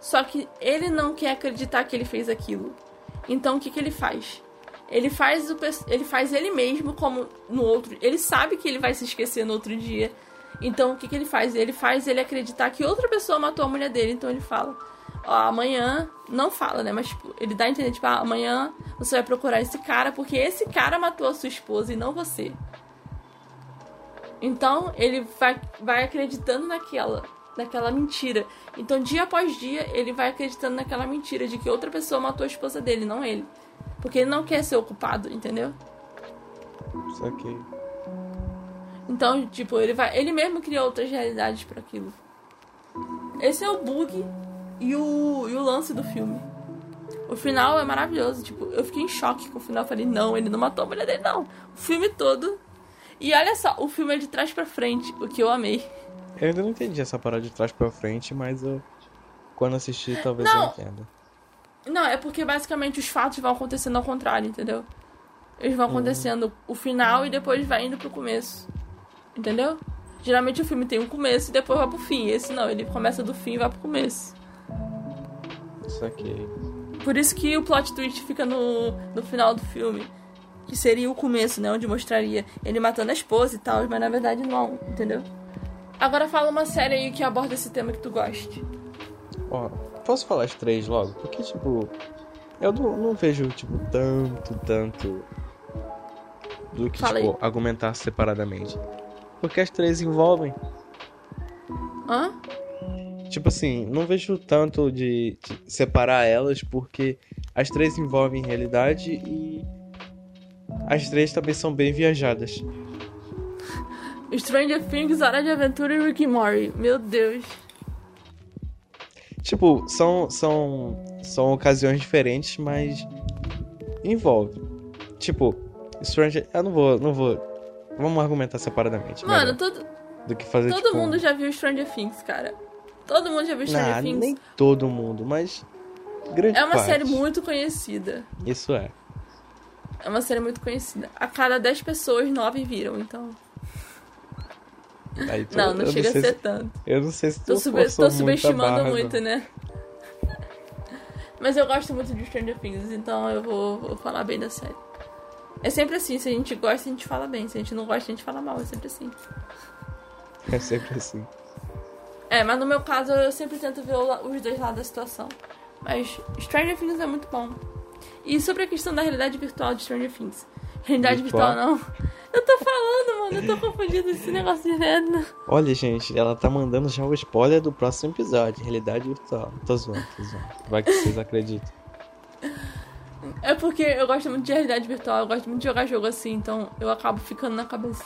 Só que ele não quer acreditar que ele fez aquilo. Então o que, que ele faz? Ele faz, o, ele faz ele mesmo como no outro. Ele sabe que ele vai se esquecer no outro dia. Então o que, que ele faz? Ele faz ele acreditar que outra pessoa matou a mulher dele. Então ele fala: Ó, amanhã. Não fala, né? Mas tipo, ele dá a entender: tipo, ah, amanhã você vai procurar esse cara porque esse cara matou a sua esposa e não você. Então ele vai, vai acreditando naquela, naquela mentira. Então dia após dia ele vai acreditando naquela mentira de que outra pessoa matou a esposa dele, não ele. Porque ele não quer ser o culpado, entendeu? Saquei. Então, tipo, ele vai. Ele mesmo cria outras realidades para aquilo. Esse é o bug e o, e o lance do filme. O final é maravilhoso. Tipo, eu fiquei em choque com o final. Eu falei, não, ele não matou a mulher dele, não. O filme todo. E olha só, o filme é de trás para frente, o que eu amei. Eu ainda não entendi essa parada de trás pra frente, mas eu. Quando assistir, talvez Não. eu entenda. Não, é porque basicamente os fatos vão acontecendo ao contrário, entendeu? Eles vão acontecendo o final e depois vai indo pro começo. Entendeu? Geralmente o filme tem um começo e depois vai pro fim. Esse não, ele começa do fim e vai pro começo. Saquei. Por isso que o plot twist fica no, no final do filme. Que seria o começo, né? Onde mostraria ele matando a esposa e tal, mas na verdade não, entendeu? Agora fala uma série aí que aborda esse tema que tu goste. Ó, posso falar as três logo? Porque, tipo, eu não, não vejo, tipo, tanto, tanto do que, Fala tipo, argumentar separadamente. Porque as três envolvem. Hã? Tipo assim, não vejo tanto de, separar elas, porque as três envolvem realidade e as três também são bem viajadas. Stranger Things, Hora de Aventura e Rick and Morty. Meu Deus. Tipo, são, são, são ocasiões diferentes, mas envolve. Tipo, Stranger. Eu não vou. Não vou. Vamos argumentar separadamente. Mano, todo, do que fazer todo tipo, mundo já viu Stranger Things, cara. Todo mundo já viu Stranger Nah, Things. nem todo mundo, mas. Grande É uma parte. série muito conhecida. Isso é. É uma série muito conhecida. A cada 10 pessoas, 9 viram, então. Aí, tu- Não, não chega a sei ser se- tanto. Eu não sei se tu Tô, sub- tô a subestimando barra, muito, não. né? Mas eu gosto muito de Stranger Things, então eu vou, vou falar bem da série. É sempre assim, se a gente gosta, a gente fala bem. Se a gente não gosta, a gente fala mal. É sempre assim. É sempre assim. É, mas no meu caso, eu sempre tento ver os dois lados da situação. Mas Stranger Things é muito bom. E sobre a questão da realidade virtual de Stranger Things. Realidade virtual, Virtual? não. Eu tô falando, mano, eu tô confundindo esse negócio de renda. Olha, gente, ela tá mandando já o spoiler do próximo episódio, realidade virtual. Tô zoando, tô zoando. Vai que vocês acreditam. É porque eu gosto muito de realidade virtual, eu gosto muito de jogar jogo assim, então eu acabo ficando na cabeça.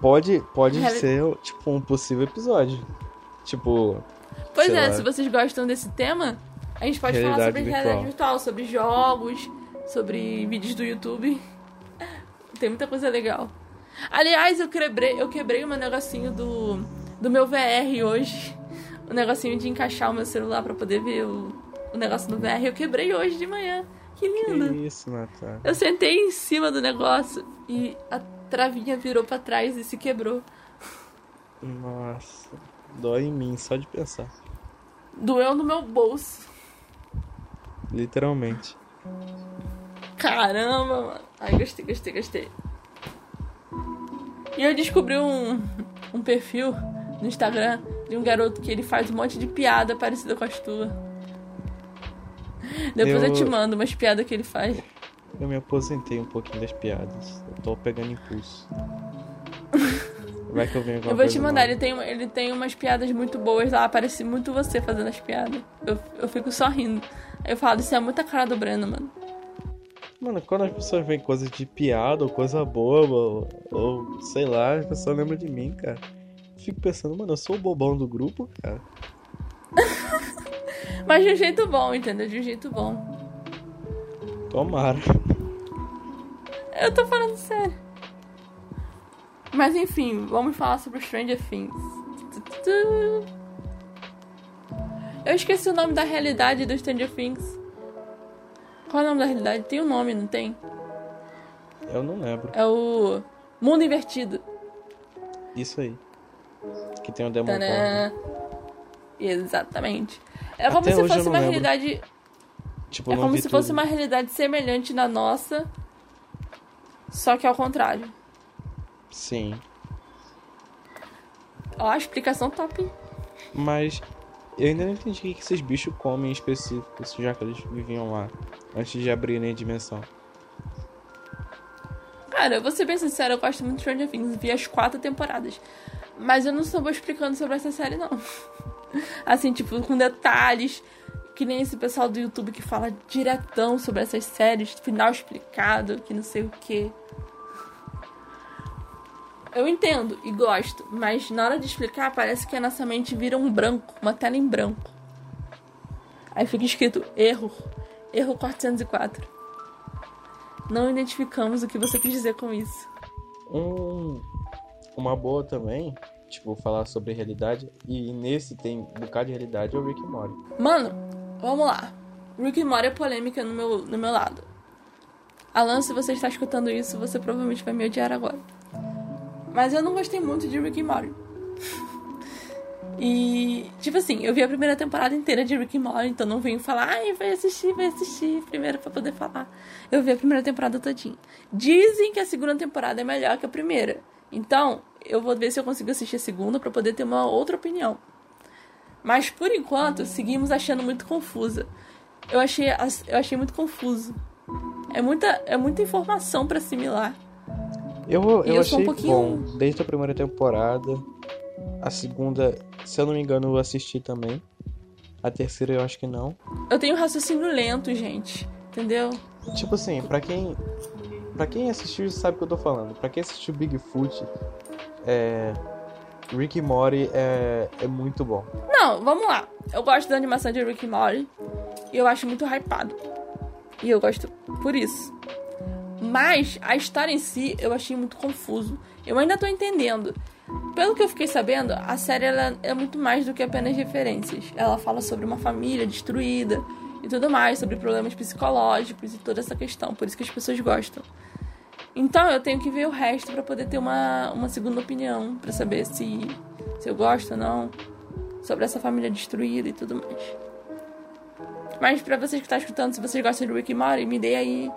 Pode, pode Reali- ser, tipo, um possível episódio. Tipo, Pois é, lá. se vocês gostam desse tema, a gente pode falar Realidade sobre virtual. realidade virtual, sobre jogos, sobre vídeos do YouTube. Tem muita coisa legal. Aliás, eu quebrei, eu quebrei o meu negocinho do, do meu VR hoje. O negocinho de encaixar o meu celular pra poder ver o, o negócio no VR. Eu quebrei hoje de manhã. Que que lindo. isso, Natália. Eu sentei em cima do negócio e a travinha virou pra trás e se quebrou. Nossa, dói em mim só de pensar. Doeu no meu bolso. Literalmente. Caramba, mano. Ai, gostei, gostei, gostei. E eu descobri um, um perfil no Instagram de um garoto que ele faz um monte de piada parecida com as tuas. Depois eu... Eu- te mando umas piadas que ele faz. Eu me aposentei um pouquinho das piadas. Eu tô pegando impulso. Vai que eu venho Eu vou te mandar, ele tem, ele tem umas piadas muito boas lá, parece muito você fazendo as piadas. Eu, eu fico só rindo. Aí eu falo, isso é muita cara do Breno, mano. Mano, quando as pessoas veem coisas de piada ou coisa boba, ou, ou sei lá, as pessoas lembram de mim, cara. Fico pensando, mano, eu sou o bobão do grupo, cara. Mas de um jeito bom, entendeu? De um jeito bom. Tomara. Eu tô falando sério. Mas enfim, vamos falar sobre Stranger Things. Eu esqueci o nome da realidade do Stranger Things. Qual é o nome da realidade? Tem um nome, não tem? Eu não lembro. É o Mundo Invertido. Isso aí. Que tem o. Tanã. Exatamente. É como Até se fosse uma lembro. realidade. Tipo, É como se fosse tudo. uma realidade semelhante da nossa. Só que ao contrário. Sim. Ó, a explicação top. Mas eu ainda não entendi o que que esses bichos comem em específico, já que eles viviam lá. Antes de abrirem a dimensão. Cara, eu vou ser bem sincera, eu gosto muito de Stranger Things. Vi as quatro temporadas. Mas eu não sou boa explicando sobre essa série, não. Assim, tipo, com detalhes. Que nem esse pessoal do YouTube que fala diretão sobre essas séries, final explicado, que não sei o quê. Eu entendo e gosto, mas na hora de explicar parece que a nossa mente vira um branco, uma tela em branco. Aí fica escrito erro, erro 404. Não identificamos o que você quis dizer com isso. Um, uma boa também, tipo, falar sobre realidade. E nesse tem um bocado de realidade é o Rick and Morty. Mano, vamos lá. Rick and Morty é polêmica no meu, no meu lado. Alan, se você está escutando isso, você provavelmente vai me odiar agora. Mas eu não gostei muito de Rick and Morty. E, tipo assim, eu vi a primeira temporada inteira de Rick and Morty, então não venho falar, ai, vai assistir, vai assistir, primeiro pra poder falar. Eu vi a primeira temporada todinha. Dizem que a segunda temporada é melhor que a primeira. Então, eu vou ver se eu consigo assistir a segunda pra poder ter uma outra opinião. Mas por enquanto, seguimos achando muito confusa. Eu achei, eu achei muito confuso. É muita, é muita informação pra assimilar. Eu, E eu eu sou um achei pouquinho- bom desde a primeira temporada. A segunda, se eu não me engano, eu assisti também. A terceira eu acho que não. Eu tenho raciocínio lento, gente. Entendeu? Tipo assim, pra quem. Pra quem assistiu sabe o que eu tô falando. Pra quem assistiu Bigfoot, é. Rick and Morty é, é muito bom. Não, vamos lá. Eu gosto da animação de Rick and Morty. E eu acho muito hypado. E eu gosto por isso. Mas a história em si eu achei muito confuso. Eu ainda tô entendendo. Pelo que eu fiquei sabendo, a série ela é muito mais do que apenas referências. Ela fala sobre uma família destruída e tudo mais, sobre problemas psicológicos e toda essa questão. Por isso que as pessoas gostam. Então eu tenho que ver o resto pra poder ter uma, uma segunda opinião, Pra saber se, se eu gosto ou não sobre essa família destruída e tudo mais. Mas pra vocês que estão escutando, se vocês gostam de Rick and Morty, me dê aí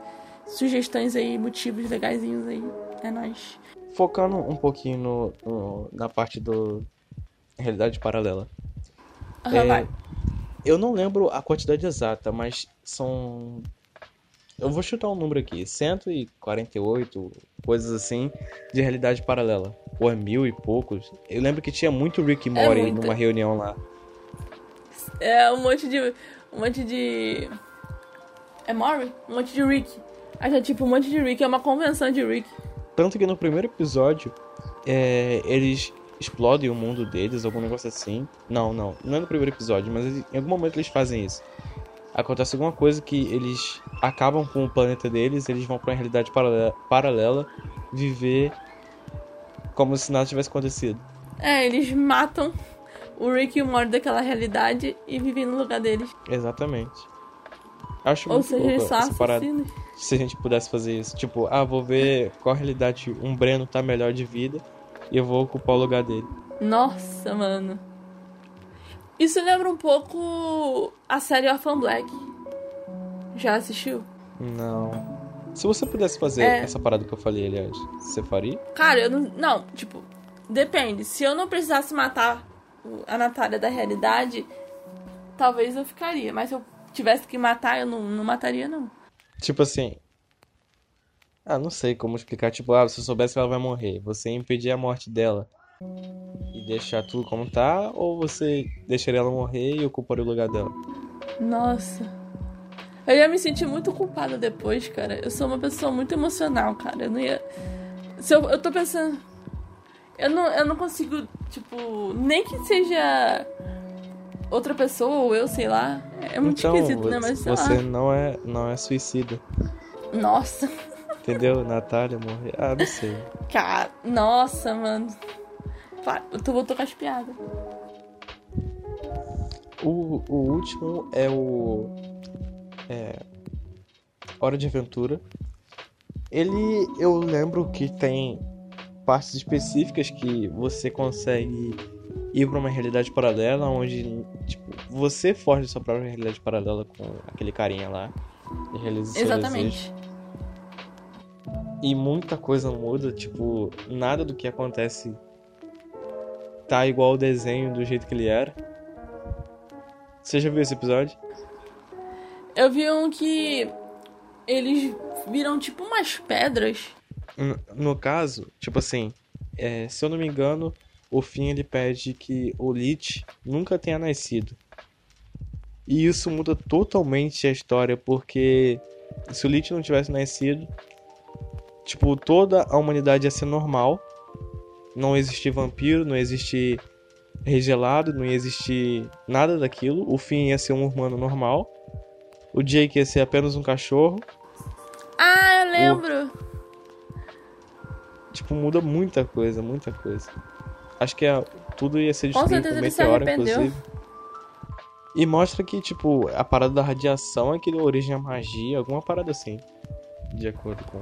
sugestões aí, motivos legaisinhos aí. É nóis. Focando um pouquinho no, no- na parte do realidade paralela. Aham, É, vai. Eu não lembro a quantidade exata, mas são Eu vou chutar um número aqui: 148, coisas assim, de realidade paralela. Ou é mil e poucos. Eu lembro que tinha muito Rick e Morty muito. numa reunião lá. É um monte de. Um monte de. É Mori? Um monte de Rick. Aí já tipo um monte de Rick, é uma convenção de Rick. Tanto que no primeiro episódio, é, eles explodem o mundo deles, algum negócio assim. Não, não. Não é no primeiro episódio, mas eles- em algum momento eles fazem isso. Acontece alguma coisa que eles acabam com o planeta deles, eles vão pra uma realidade paralela, paralela viver como se nada tivesse acontecido. É, eles matam o Rick e o Morty daquela realidade e vivem no lugar deles. Exatamente. Acho Ou muito seja, eles são essa parada. Se a gente pudesse fazer isso. Tipo, ah, vou ver qual realidade um Breno tá melhor de vida e eu vou ocupar o lugar dele. Nossa, mano. Isso lembra um pouco a série Orphan Black. Já assistiu? Não. Se você pudesse fazer É. essa parada que eu falei, aliás, você faria? Cara, eu não. Não, tipo, depende. Se eu não precisasse matar a Natália da realidade, talvez eu ficaria. Mas se eu tivesse que matar, eu não, não mataria, não. Tipo assim. Ah, não sei como explicar. Tipo, ah, se eu soubesse que ela vai morrer, você impedir a morte dela e deixar tudo como tá? Ou você deixaria ela morrer e ocuparia o lugar dela? Nossa. Eu ia me sentir muito culpada depois, cara. Eu sou uma pessoa muito emocional, cara. Eu não ia. Se eu, eu tô pensando. Eu não, eu não consigo, tipo, nem que seja outra pessoa ou eu, sei lá. É muito então, esquisito, né? Mas você não é, não é suicida. Nossa. Entendeu? Natália morrer. Ah, não sei. Cara, nossa, mano. Tô, vou tocar as piadas. O, o último é o. É. Hora de Aventura. Ele. Eu lembro que tem partes específicas que você consegue ir pra uma realidade paralela, onde. Tipo, você forja sua própria realidade paralela com aquele carinha lá. E realiza. Exatamente. E muita coisa muda, tipo, nada do que acontece tá igual ao desenho do jeito que ele era. Você já viu esse episódio? Eu vi um que eles viram tipo umas pedras. N- No caso, tipo assim, é, se eu não me engano, o Finn ele pede que o Lich nunca tenha nascido. E isso muda totalmente a história, porque se o Lich não tivesse nascido, tipo, toda a humanidade ia ser normal. Não ia existir vampiro, não ia existir regelado, não existir nada daquilo. O Finn ia ser um humano normal. O Jake ia ser apenas um cachorro. Ah, eu lembro. Tipo, muda muita coisa, muita coisa. Acho que é- tudo ia ser Com destruído ele se meteoro, inclusive. E mostra que, tipo, a parada da radiação é que deu origem à magia, alguma parada assim. De acordo com.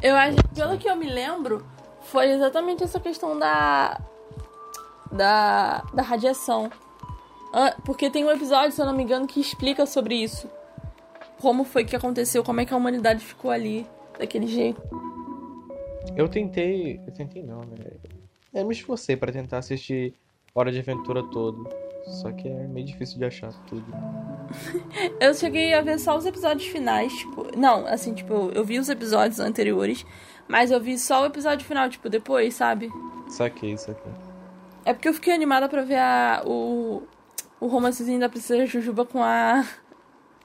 Eu acho, pelo que eu me lembro, foi exatamente essa questão da. da, da radiação. Ah, Porque tem um episódio, se eu não me engano, que explica sobre isso. Como foi que aconteceu, como é que a humanidade ficou ali, daquele jeito. Eu tentei. Eu tentei não, né? Eu me esforcei pra tentar assistir Hora de Aventura todo. Só que é meio difícil de achar tudo. Eu cheguei a ver só os episódios finais, tipo. Não, assim, tipo, eu vi os episódios anteriores, mas eu vi só o episódio final, tipo, depois, sabe? Saquei, saquei. É porque eu fiquei animada pra ver a, o, o romancezinho da Princesa Jujuba com a.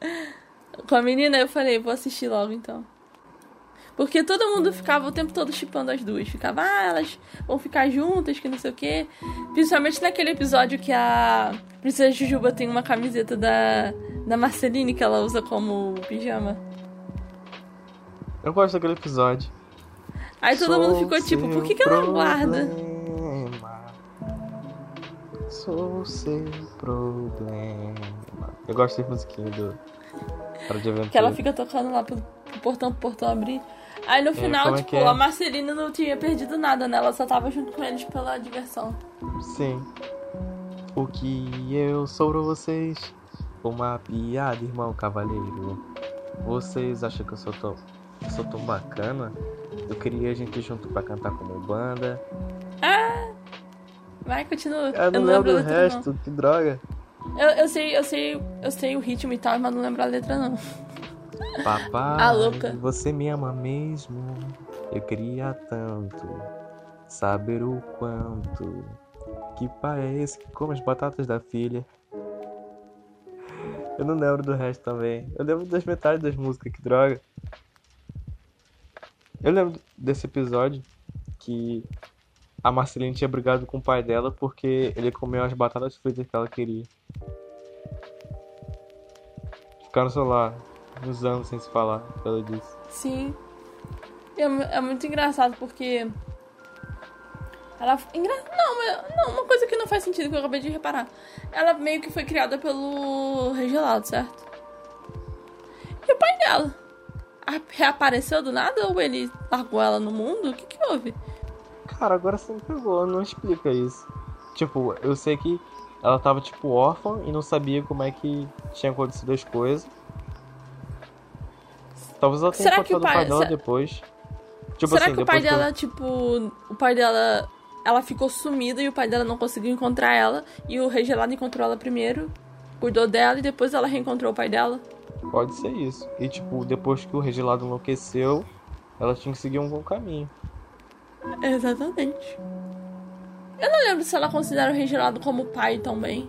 com a menina. Eu falei, vou assistir logo então. Porque todo mundo ficava o tempo todo chipando as duas. Ficava, ah, elas vão ficar juntas, que não sei o quê. Principalmente naquele episódio que a Princesa Jujuba tem uma camiseta da, da Marceline que ela usa como pijama. Eu gosto daquele episódio. Aí todo mundo Sou ficou tipo, por que, que ela guarda? Sou seu problema. Eu gosto desse musiquinho do de. Que ela fica tocando lá pro, pro portão, pro portão abrir. Aí no final, é tipo, é? a Marcelina não tinha perdido nada, né? Ela só tava junto com eles pela diversão. Sim. O que eu sou pra vocês? Uma piada, irmão cavaleiro. Vocês acham que eu sou tão, sou tão bacana? Eu queria a gente junto pra cantar como banda. Ah! Vai, continua. Eu não lembro a o letra, resto, que droga. não. Eu, eu sei, eu sei, eu sei o ritmo e tal, mas não lembro a letra, não. Papai, A louca. você me ama mesmo? Eu queria tanto saber o quanto. Que pai é esse que come as batatas da filha? Eu não lembro do resto também. Eu lembro das metades das músicas, que droga. Eu lembro desse episódio que a Marceline tinha brigado com o pai dela porque ele comeu as batatas fritas que ela queria. Ficaram, sei lá, uns anos sem se falar, ela disse. Sim. É, é muito engraçado porque. Ela. Engra... Não, mas- não, uma coisa que não faz sentido que eu acabei de reparar. Ela meio que foi criada pelo Regelado, certo? E o pai dela? Reapareceu do nada ou ele largou ela no mundo? O que que houve? Cara, agora você me pegou, não explica isso. Tipo, eu sei que ela tava, tipo, órfã e não sabia como é que tinha acontecido as coisas. Talvez ela tenha Será que o encontrado o pai, pai- dela depois. Tipo Será assim, que o pai dela, tipo. O pai dela. Ela ficou sumida e o pai dela não conseguiu encontrar ela. E o Regelado encontrou ela primeiro. Cuidou dela e depois ela reencontrou o pai dela. Pode ser isso. E, tipo, depois que o Regelado enlouqueceu, ela tinha que seguir um bom caminho. Exatamente. Eu não lembro se ela considera o Regelado como pai também.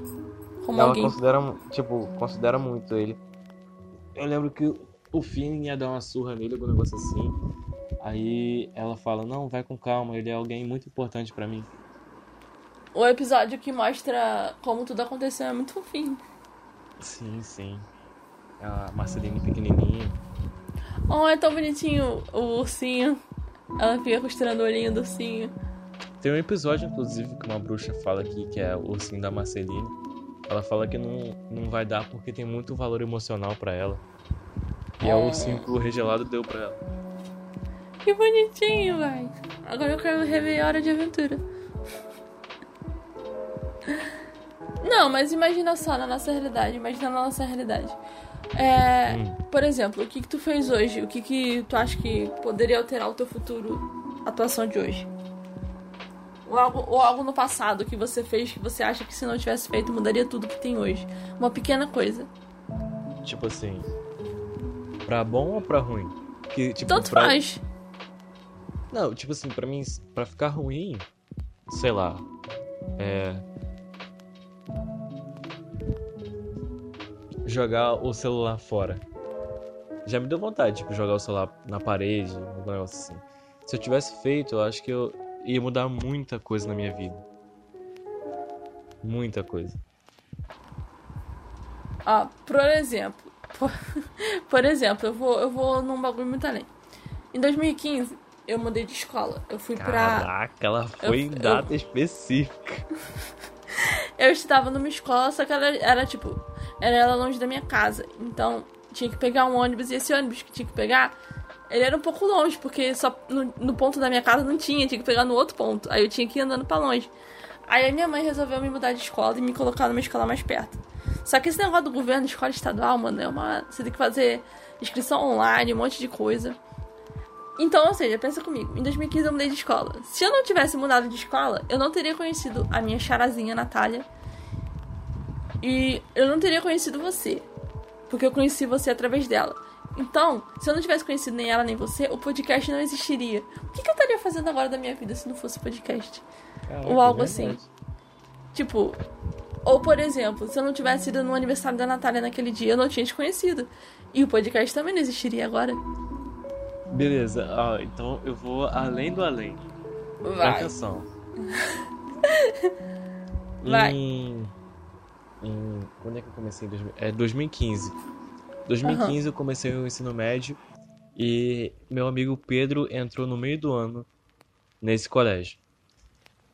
Como ela alguém. considera, tipo, considera muito ele. Eu lembro que o Finn ia dar uma surra nele, algum negócio assim. Aí ela fala, não, vai com calma, ele é alguém muito importante pra mim. O episódio que mostra como tudo aconteceu é muito fofinho. Sim, sim. A Marceline pequenininha. Oh, é tão bonitinho o ursinho. Ela fica costurando o olhinho do ursinho. Tem um episódio, inclusive, que uma bruxa fala aqui, que é o ursinho da Marceline. Ela fala que não, não vai dar porque tem muito valor emocional pra ela. E o Oh. ursinho o regelado deu pra ela. Que bonitinho, vai. Agora eu quero rever Hora de Aventura. Não, mas imagina só na nossa realidade. Imagina na nossa realidade. É, Hum. Por exemplo, o que, que tu fez hoje? O que, que tu acha que poderia alterar o teu futuro, a atuação de hoje? Ou algo, ou algo no passado que você fez que você acha que se não tivesse feito mudaria tudo que tem hoje. Uma pequena coisa. Tipo assim. Pra bom ou pra ruim? Que, tipo, Tanto pra... faz. Não, tipo assim, pra mim, pra ficar ruim, sei lá. É. Jogar o celular fora. Já me deu vontade, tipo, jogar o celular na parede, um negócio assim. Se eu tivesse feito, eu acho que eu ia mudar muita coisa na minha vida. Muita coisa. Ó, por exemplo. Por, por exemplo, eu vou, eu vou num bagulho muito além. Em 2015, eu mudei de escola. Eu fui pra. Caraca, ela foi em eu- data específica. Eu estudava numa escola, só que ela era tipo. Era ela longe da minha casa. Então tinha que pegar um ônibus e esse ônibus que tinha que pegar. Ele era um pouco longe, porque só no, no ponto da minha casa não tinha, tinha que pegar no outro ponto. Aí eu tinha que ir andando pra longe. Aí a minha mãe resolveu me mudar de escola e me colocar numa escola mais perto. Só que esse negócio do governo, escola estadual, mano, é uma. Você tem que fazer inscrição online, um monte de coisa. Então, ou seja, pensa comigo. Em 2015 eu mudei de escola. Se eu não tivesse mudado de escola, eu não teria conhecido a minha charazinha Natália. E eu não teria conhecido você. Porque eu conheci você através dela. Então, se eu não tivesse conhecido nem ela nem você, o podcast não existiria. O que, que eu estaria fazendo agora da minha vida se não fosse podcast? Caraca, Ou algo é assim. Tipo, ou por exemplo, se eu não tivesse ido no aniversário da Natália naquele dia, eu não tinha te conhecido. E o podcast também não existiria agora. Beleza, ó, então eu vou além do além. Presta Vai. atenção. Vai. Em, em. Quando é que eu comecei? Em 2000 É 2015. 2015 eu comecei o ensino médio e meu amigo Pedro entrou no meio do ano nesse colégio.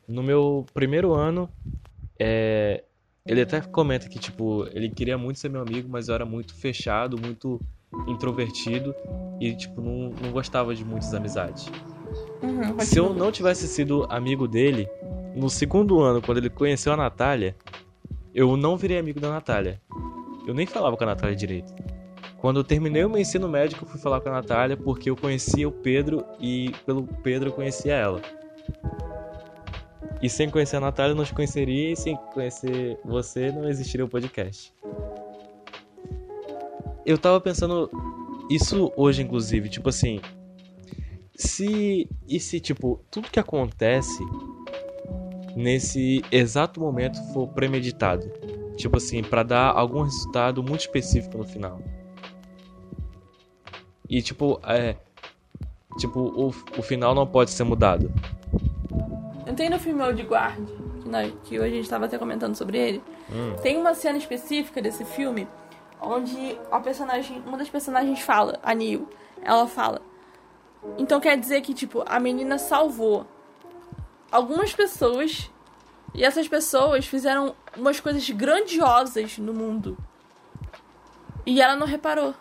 No meu primeiro ano, é, ele até comenta que, tipo, ele queria muito ser meu amigo, mas eu era muito fechado, muito introvertido e, tipo, não, não gostava de muitas amizades. Uhum, Se eu não tivesse sido amigo dele, no segundo ano, quando ele conheceu a Natália, eu não virei amigo da Natália. Eu nem falava com a Natália direito. Quando eu terminei o meu ensino médio, eu fui falar com a Natália porque eu conhecia o Pedro e pelo Pedro eu conhecia ela. E sem conhecer a Natália, não te conheceria e sem conhecer você, não existiria o podcast. Eu tava pensando isso hoje, inclusive, tipo assim. Se. E se, tipo, tudo que acontece nesse exato momento for premeditado? Tipo assim, para dar algum resultado muito específico no final. E tipo, é. Tipo, o, o final não pode ser mudado. Tem no filme Old Guard, que, nós, que hoje a gente estava até comentando sobre ele. Hum. Tem uma cena específica desse filme onde a personagem, uma das personagens fala, a Neil, ela fala. Então quer dizer que, tipo, a menina salvou algumas pessoas e essas pessoas fizeram umas coisas grandiosas no mundo. E ela não reparou.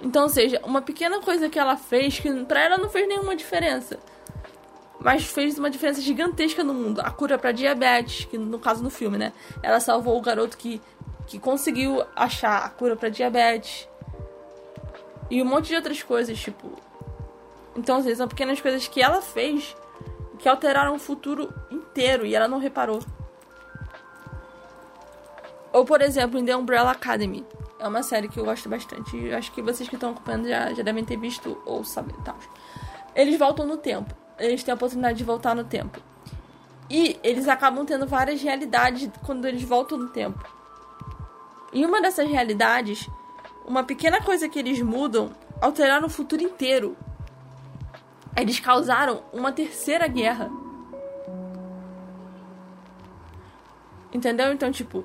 Então, ou seja, uma pequena coisa que ela fez, que pra ela não fez nenhuma diferença. Mas fez uma diferença gigantesca no mundo. A cura para diabetes, que no caso no filme, né? Ela salvou o garoto que, que conseguiu achar a cura para diabetes. E um monte de outras coisas, tipo. Então, às vezes, são pequenas coisas que ela fez que alteraram o futuro inteiro e ela não reparou. Ou, por exemplo, em The Umbrella Academy. É uma série que eu gosto bastante. E acho que vocês que estão acompanhando já, já devem ter visto ou saber tal. Eles voltam no tempo. Eles têm a oportunidade de voltar no tempo. E eles acabam tendo várias realidades quando eles voltam no tempo. Em uma dessas realidades, uma pequena coisa que eles mudam alteraram o futuro inteiro. Eles causaram uma terceira guerra. Entendeu? Então, tipo,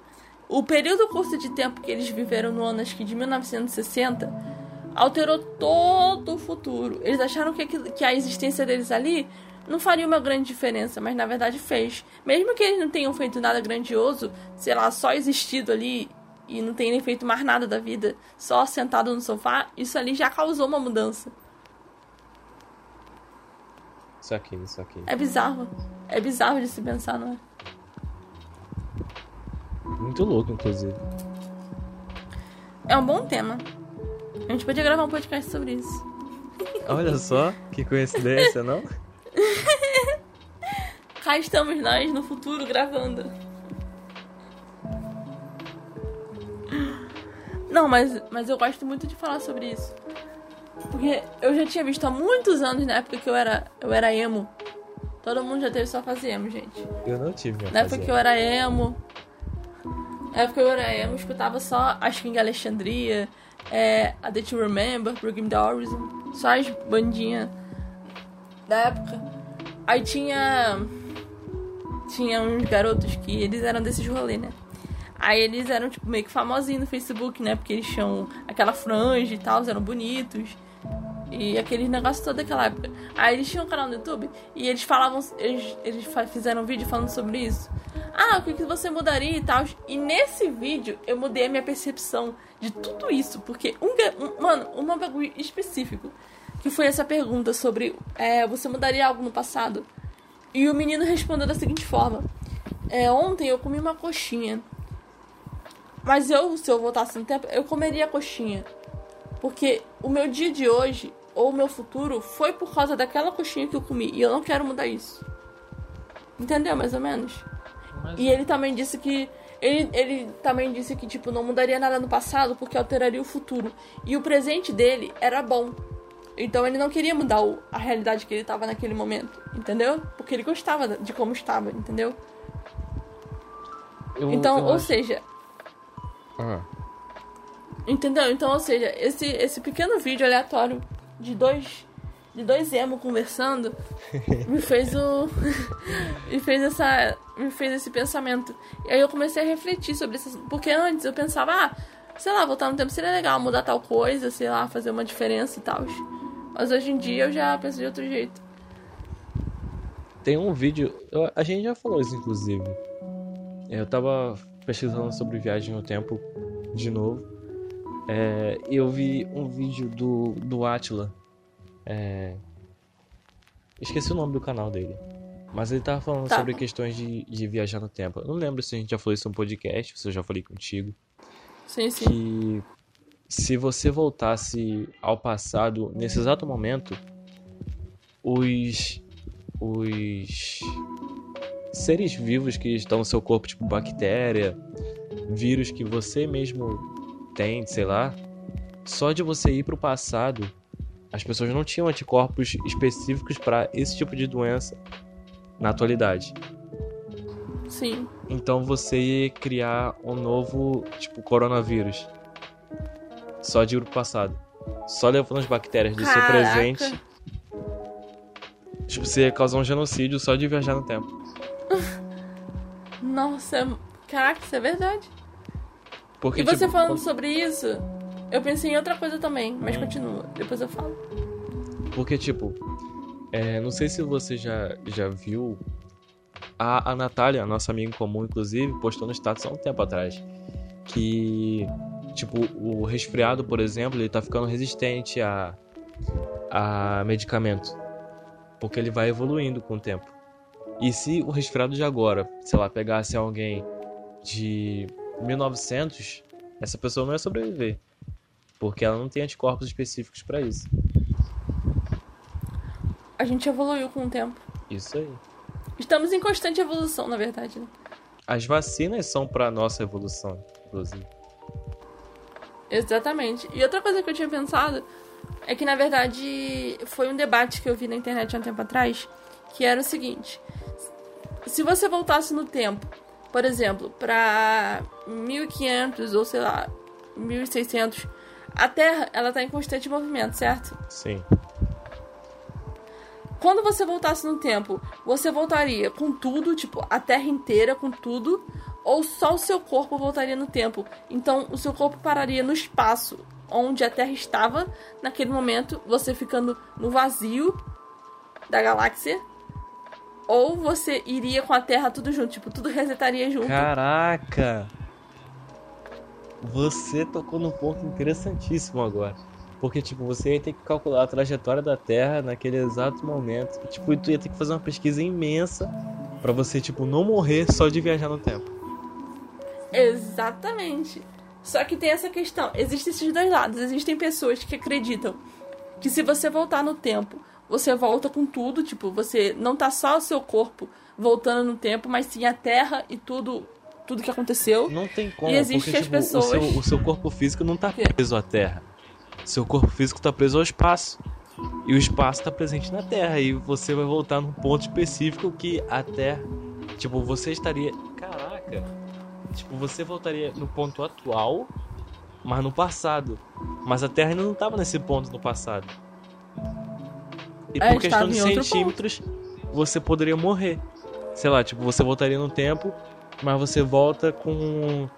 o período curto de tempo que eles viveram no que de 1960 alterou todo o futuro. Eles acharam que, que a existência deles ali não faria uma grande diferença, mas na verdade fez. Mesmo que eles não tenham feito nada grandioso, sei lá, só existido ali e não tenham feito mais nada da vida, só sentado no sofá, isso ali já causou uma mudança. Isso aqui, isso aqui. É bizarro. É bizarro de se pensar, não é? Muito louco, inclusive. É um bom tema. A gente podia gravar um podcast sobre isso. Olha só, que coincidência, não? Cá estamos nós no futuro gravando. Não, mas, mas eu gosto muito de falar sobre isso. Porque eu já tinha visto há muitos anos, na época que eu era, eu era emo. Todo mundo já teve só fazer emo, gente. Eu não tive minha Na época que eu era emo. Na época que eu era emo, eu escutava só a King Alexandria, é, a The To Remember, Brooklyn Horizon, só as bandinhas da época. Aí tinha. Tinha uns garotos que eles eram desses rolê, né? Aí eles eram, tipo, meio que famosinhos no Facebook, né? Porque eles tinham aquela franja e tal, eram bonitos. E aquele negócio todo daquela época. Aí eles tinham um canal no YouTube e eles falavam. Eles, eles fizeram um vídeo falando sobre isso. Ah, o que, que você mudaria e tal. E nesse vídeo eu mudei a minha percepção de tudo isso. Porque, um, mano, um bagulho específico. Que foi essa pergunta sobre é, você mudaria algo no passado? E o menino respondeu da seguinte forma: é, Ontem eu comi uma coxinha. Mas eu, se eu voltasse no tempo, eu comeria a coxinha. Porque o meu dia de hoje, ou o meu futuro, foi por causa daquela coxinha que eu comi. E eu não quero mudar isso. Entendeu, mais ou menos? Mas... E ele também disse que. Ele, ele também disse que, tipo, não mudaria nada no passado porque alteraria o futuro. E o presente dele era bom. Então ele não queria mudar o, a realidade que ele estava naquele momento. Entendeu? Porque ele gostava de como estava, entendeu? Eu, então, eu ou acho... seja, ah. Entendeu? Então, ou seja, esse, esse pequeno vídeo aleatório de dois de dois emo conversando me fez o me fez essa me fez esse pensamento. E aí eu comecei a refletir sobre isso, porque antes eu pensava, ah, sei lá, voltar no tempo seria legal, mudar tal coisa, sei lá, fazer uma diferença e tal. Mas hoje em dia eu já penso de outro jeito. Tem um vídeo, eu, a gente já falou isso inclusive. Eu tava pesquisando sobre viagem no tempo de novo. É, eu vi um vídeo do, do Atila. É, esqueci o nome do canal dele. Mas ele tava falando tá. sobre questões de, de viajar no tempo. Eu não lembro se a gente já falou isso no podcast, se eu já falei contigo. Sim, sim. Que se você voltasse ao passado nesse exato momento, os. Os seres vivos que estão no seu corpo, tipo bactéria, vírus que você mesmo tem, sei lá, só de você ir pro passado, as pessoas não tinham anticorpos específicos para esse tipo de doença na atualidade. Sim. Então você ia criar um novo, tipo, coronavírus. Só de pro passado. Só levando as bactérias do seu Caraca. presente. Tipo, você causar um genocídio só de viajar no tempo. Nossa, caraca, isso é verdade. Porque, E você tipo, falando quando- sobre isso, eu pensei em outra coisa também, mas continua, depois eu falo. Porque, tipo, é, não sei se você já, já viu. A, a Natália, nossa amiga em comum, inclusive, postou no status há um tempo atrás. Que, tipo, o resfriado, por exemplo, ele tá ficando resistente a, a medicamento. Porque ele vai evoluindo com o tempo. E se o resfriado de agora, sei lá, pegasse alguém de 1900, essa pessoa não ia sobreviver. Porque ela não tem anticorpos específicos pra isso. A gente evoluiu com o tempo. Isso aí. Estamos em constante evolução, na verdade, né? As vacinas são pra nossa evolução, inclusive. Exatamente. E outra coisa que eu tinha pensado é que, na verdade, foi um debate que eu vi na internet há um tempo atrás, que era o seguinte: se você voltasse no tempo, por exemplo, pra 1500 ou sei lá, 1600, a Terra ela tá em constante movimento, certo? Sim. Quando você voltasse no tempo, você voltaria com tudo, tipo, a Terra inteira com tudo, ou só o seu corpo voltaria no tempo? Então, o seu corpo pararia no espaço onde a Terra estava naquele momento, você ficando no vazio da galáxia, ou você iria com a Terra tudo junto, tipo, tudo resetaria junto. Caraca! Você tocou num ponto interessantíssimo agora. Porque, tipo, você ia ter que calcular a trajetória da Terra naquele exato momento. E, tipo, tu ia ter que fazer uma pesquisa imensa pra você, tipo, não morrer só de viajar no tempo. Exatamente. Só que tem essa questão. Existem esses dois lados. Existem pessoas que acreditam que se você voltar no tempo, você volta com tudo. Tipo, você não tá só o seu corpo voltando no tempo, mas sim a Terra e tudo, tudo que aconteceu. Não tem como, E existe porque, tipo, pessoas- o, seu, o seu corpo físico não tá Quê? preso à Terra. Seu corpo físico tá preso ao espaço. E o espaço tá presente na Terra. E você vai voltar num ponto específico que a Terra. Tipo, você estaria. Caraca! Tipo, você voltaria no ponto atual, mas no passado. Mas a Terra ainda não tava nesse ponto no passado. E É, por questão de centímetros, você poderia morrer. Sei lá, tipo, você voltaria no tempo, mas você volta com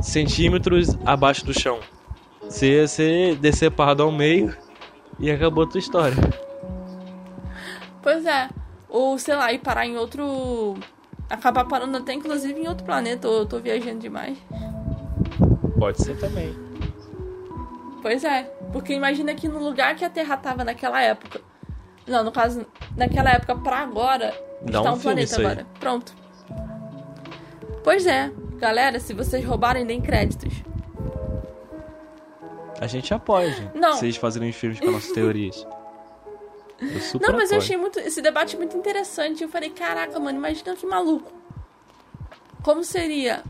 centímetros abaixo do chão. Você ia ser decepado ao meio e acabou a tua história. Pois é. Ou, sei lá, ir parar em outro. Acabar parando até inclusive em outro planeta, ou eu tô viajando demais. Pode ser também. Pois é, porque imagina que no lugar que a Terra tava naquela época. Não, no caso, naquela época pra agora, Dá está um um, planeta agora. Pronto. Pois é, galera, se vocês roubarem, deem créditos. A gente apoia, gente. Não. Vocês fazerem filmes com nossas teorias. Eu super Não, mas eu apoio. achei muito, esse debate muito interessante. Eu falei, caraca, mano, imagina que maluco. Como seria?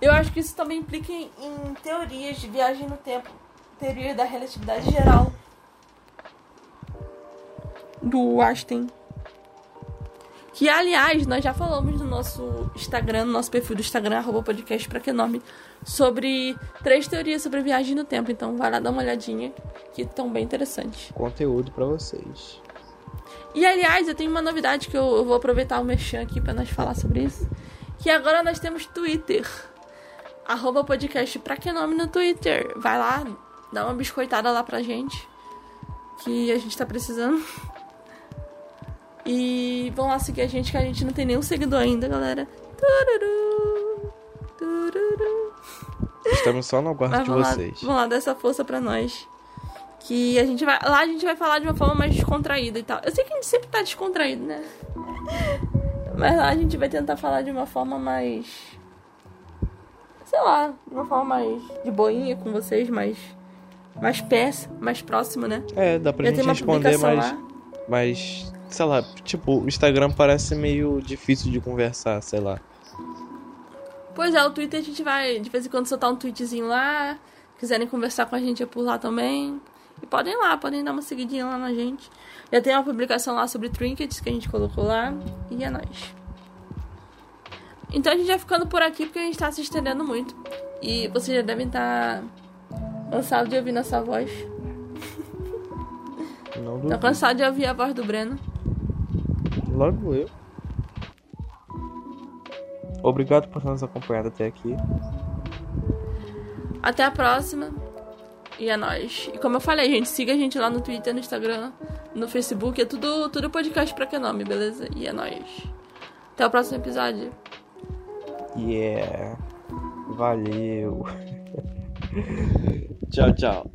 Eu acho que isso também implica em, em teorias de viagem no tempo. Teoria da relatividade geral. Do Einstein. Que, aliás, nós já falamos no nosso Instagram, no nosso perfil do Instagram, arroba podcast pra que nome, sobre três teorias sobre viagem no tempo. Então vai lá dar uma olhadinha, que estão bem interessantes. Conteúdo pra vocês. E aliás, eu tenho uma novidade que eu, eu vou aproveitar o merchan aqui pra nós falar sobre isso. Que agora nós temos Twitter. Arroba podcast pra que nome no Twitter. Vai lá, dá uma biscoitada lá pra gente. Que a gente tá precisando. E vão lá seguir a gente, que a gente não tem nenhum seguidor ainda, galera. Tururu, tururu. Estamos só no aguardo Mas de vão lá, vocês. vão lá dar essa força pra nós. Que a gente vai. Lá a gente vai falar de uma forma mais descontraída e tal. Eu sei que a gente sempre tá descontraído, né? Mas lá a gente vai tentar falar de uma forma mais. Sei lá, de uma forma mais de boinha com vocês, mais. Mais pés, mais próximo, né? É, dá pra Já gente responder, mas, lá. mas. Sei lá, tipo, o Instagram parece meio difícil de conversar, sei lá. Pois é, o Twitter a gente vai de vez em quando soltar um tweetzinho lá. Quiserem conversar com a gente é por lá também. E podem ir lá, podem dar uma seguidinha lá na gente. Já tem uma publicação lá sobre trinkets que a gente colocou lá. E é nóis. Então a gente vai ficando por aqui porque a gente tá se estendendo muito. E vocês já devem estar tá cansados de ouvir nossa voz. Não Tô duvido. cansado de ouvir a voz do Breno. Logo eu. Obrigado por nos acompanhar até aqui. Até a próxima. E é nóis. E como eu falei, gente, siga a gente lá no Twitter, no Instagram, no Facebook. É tudo, tudo podcast pra que nome, beleza? E é nóis. Até o próximo episódio. Yeah. É. Valeu. tchau, tchau.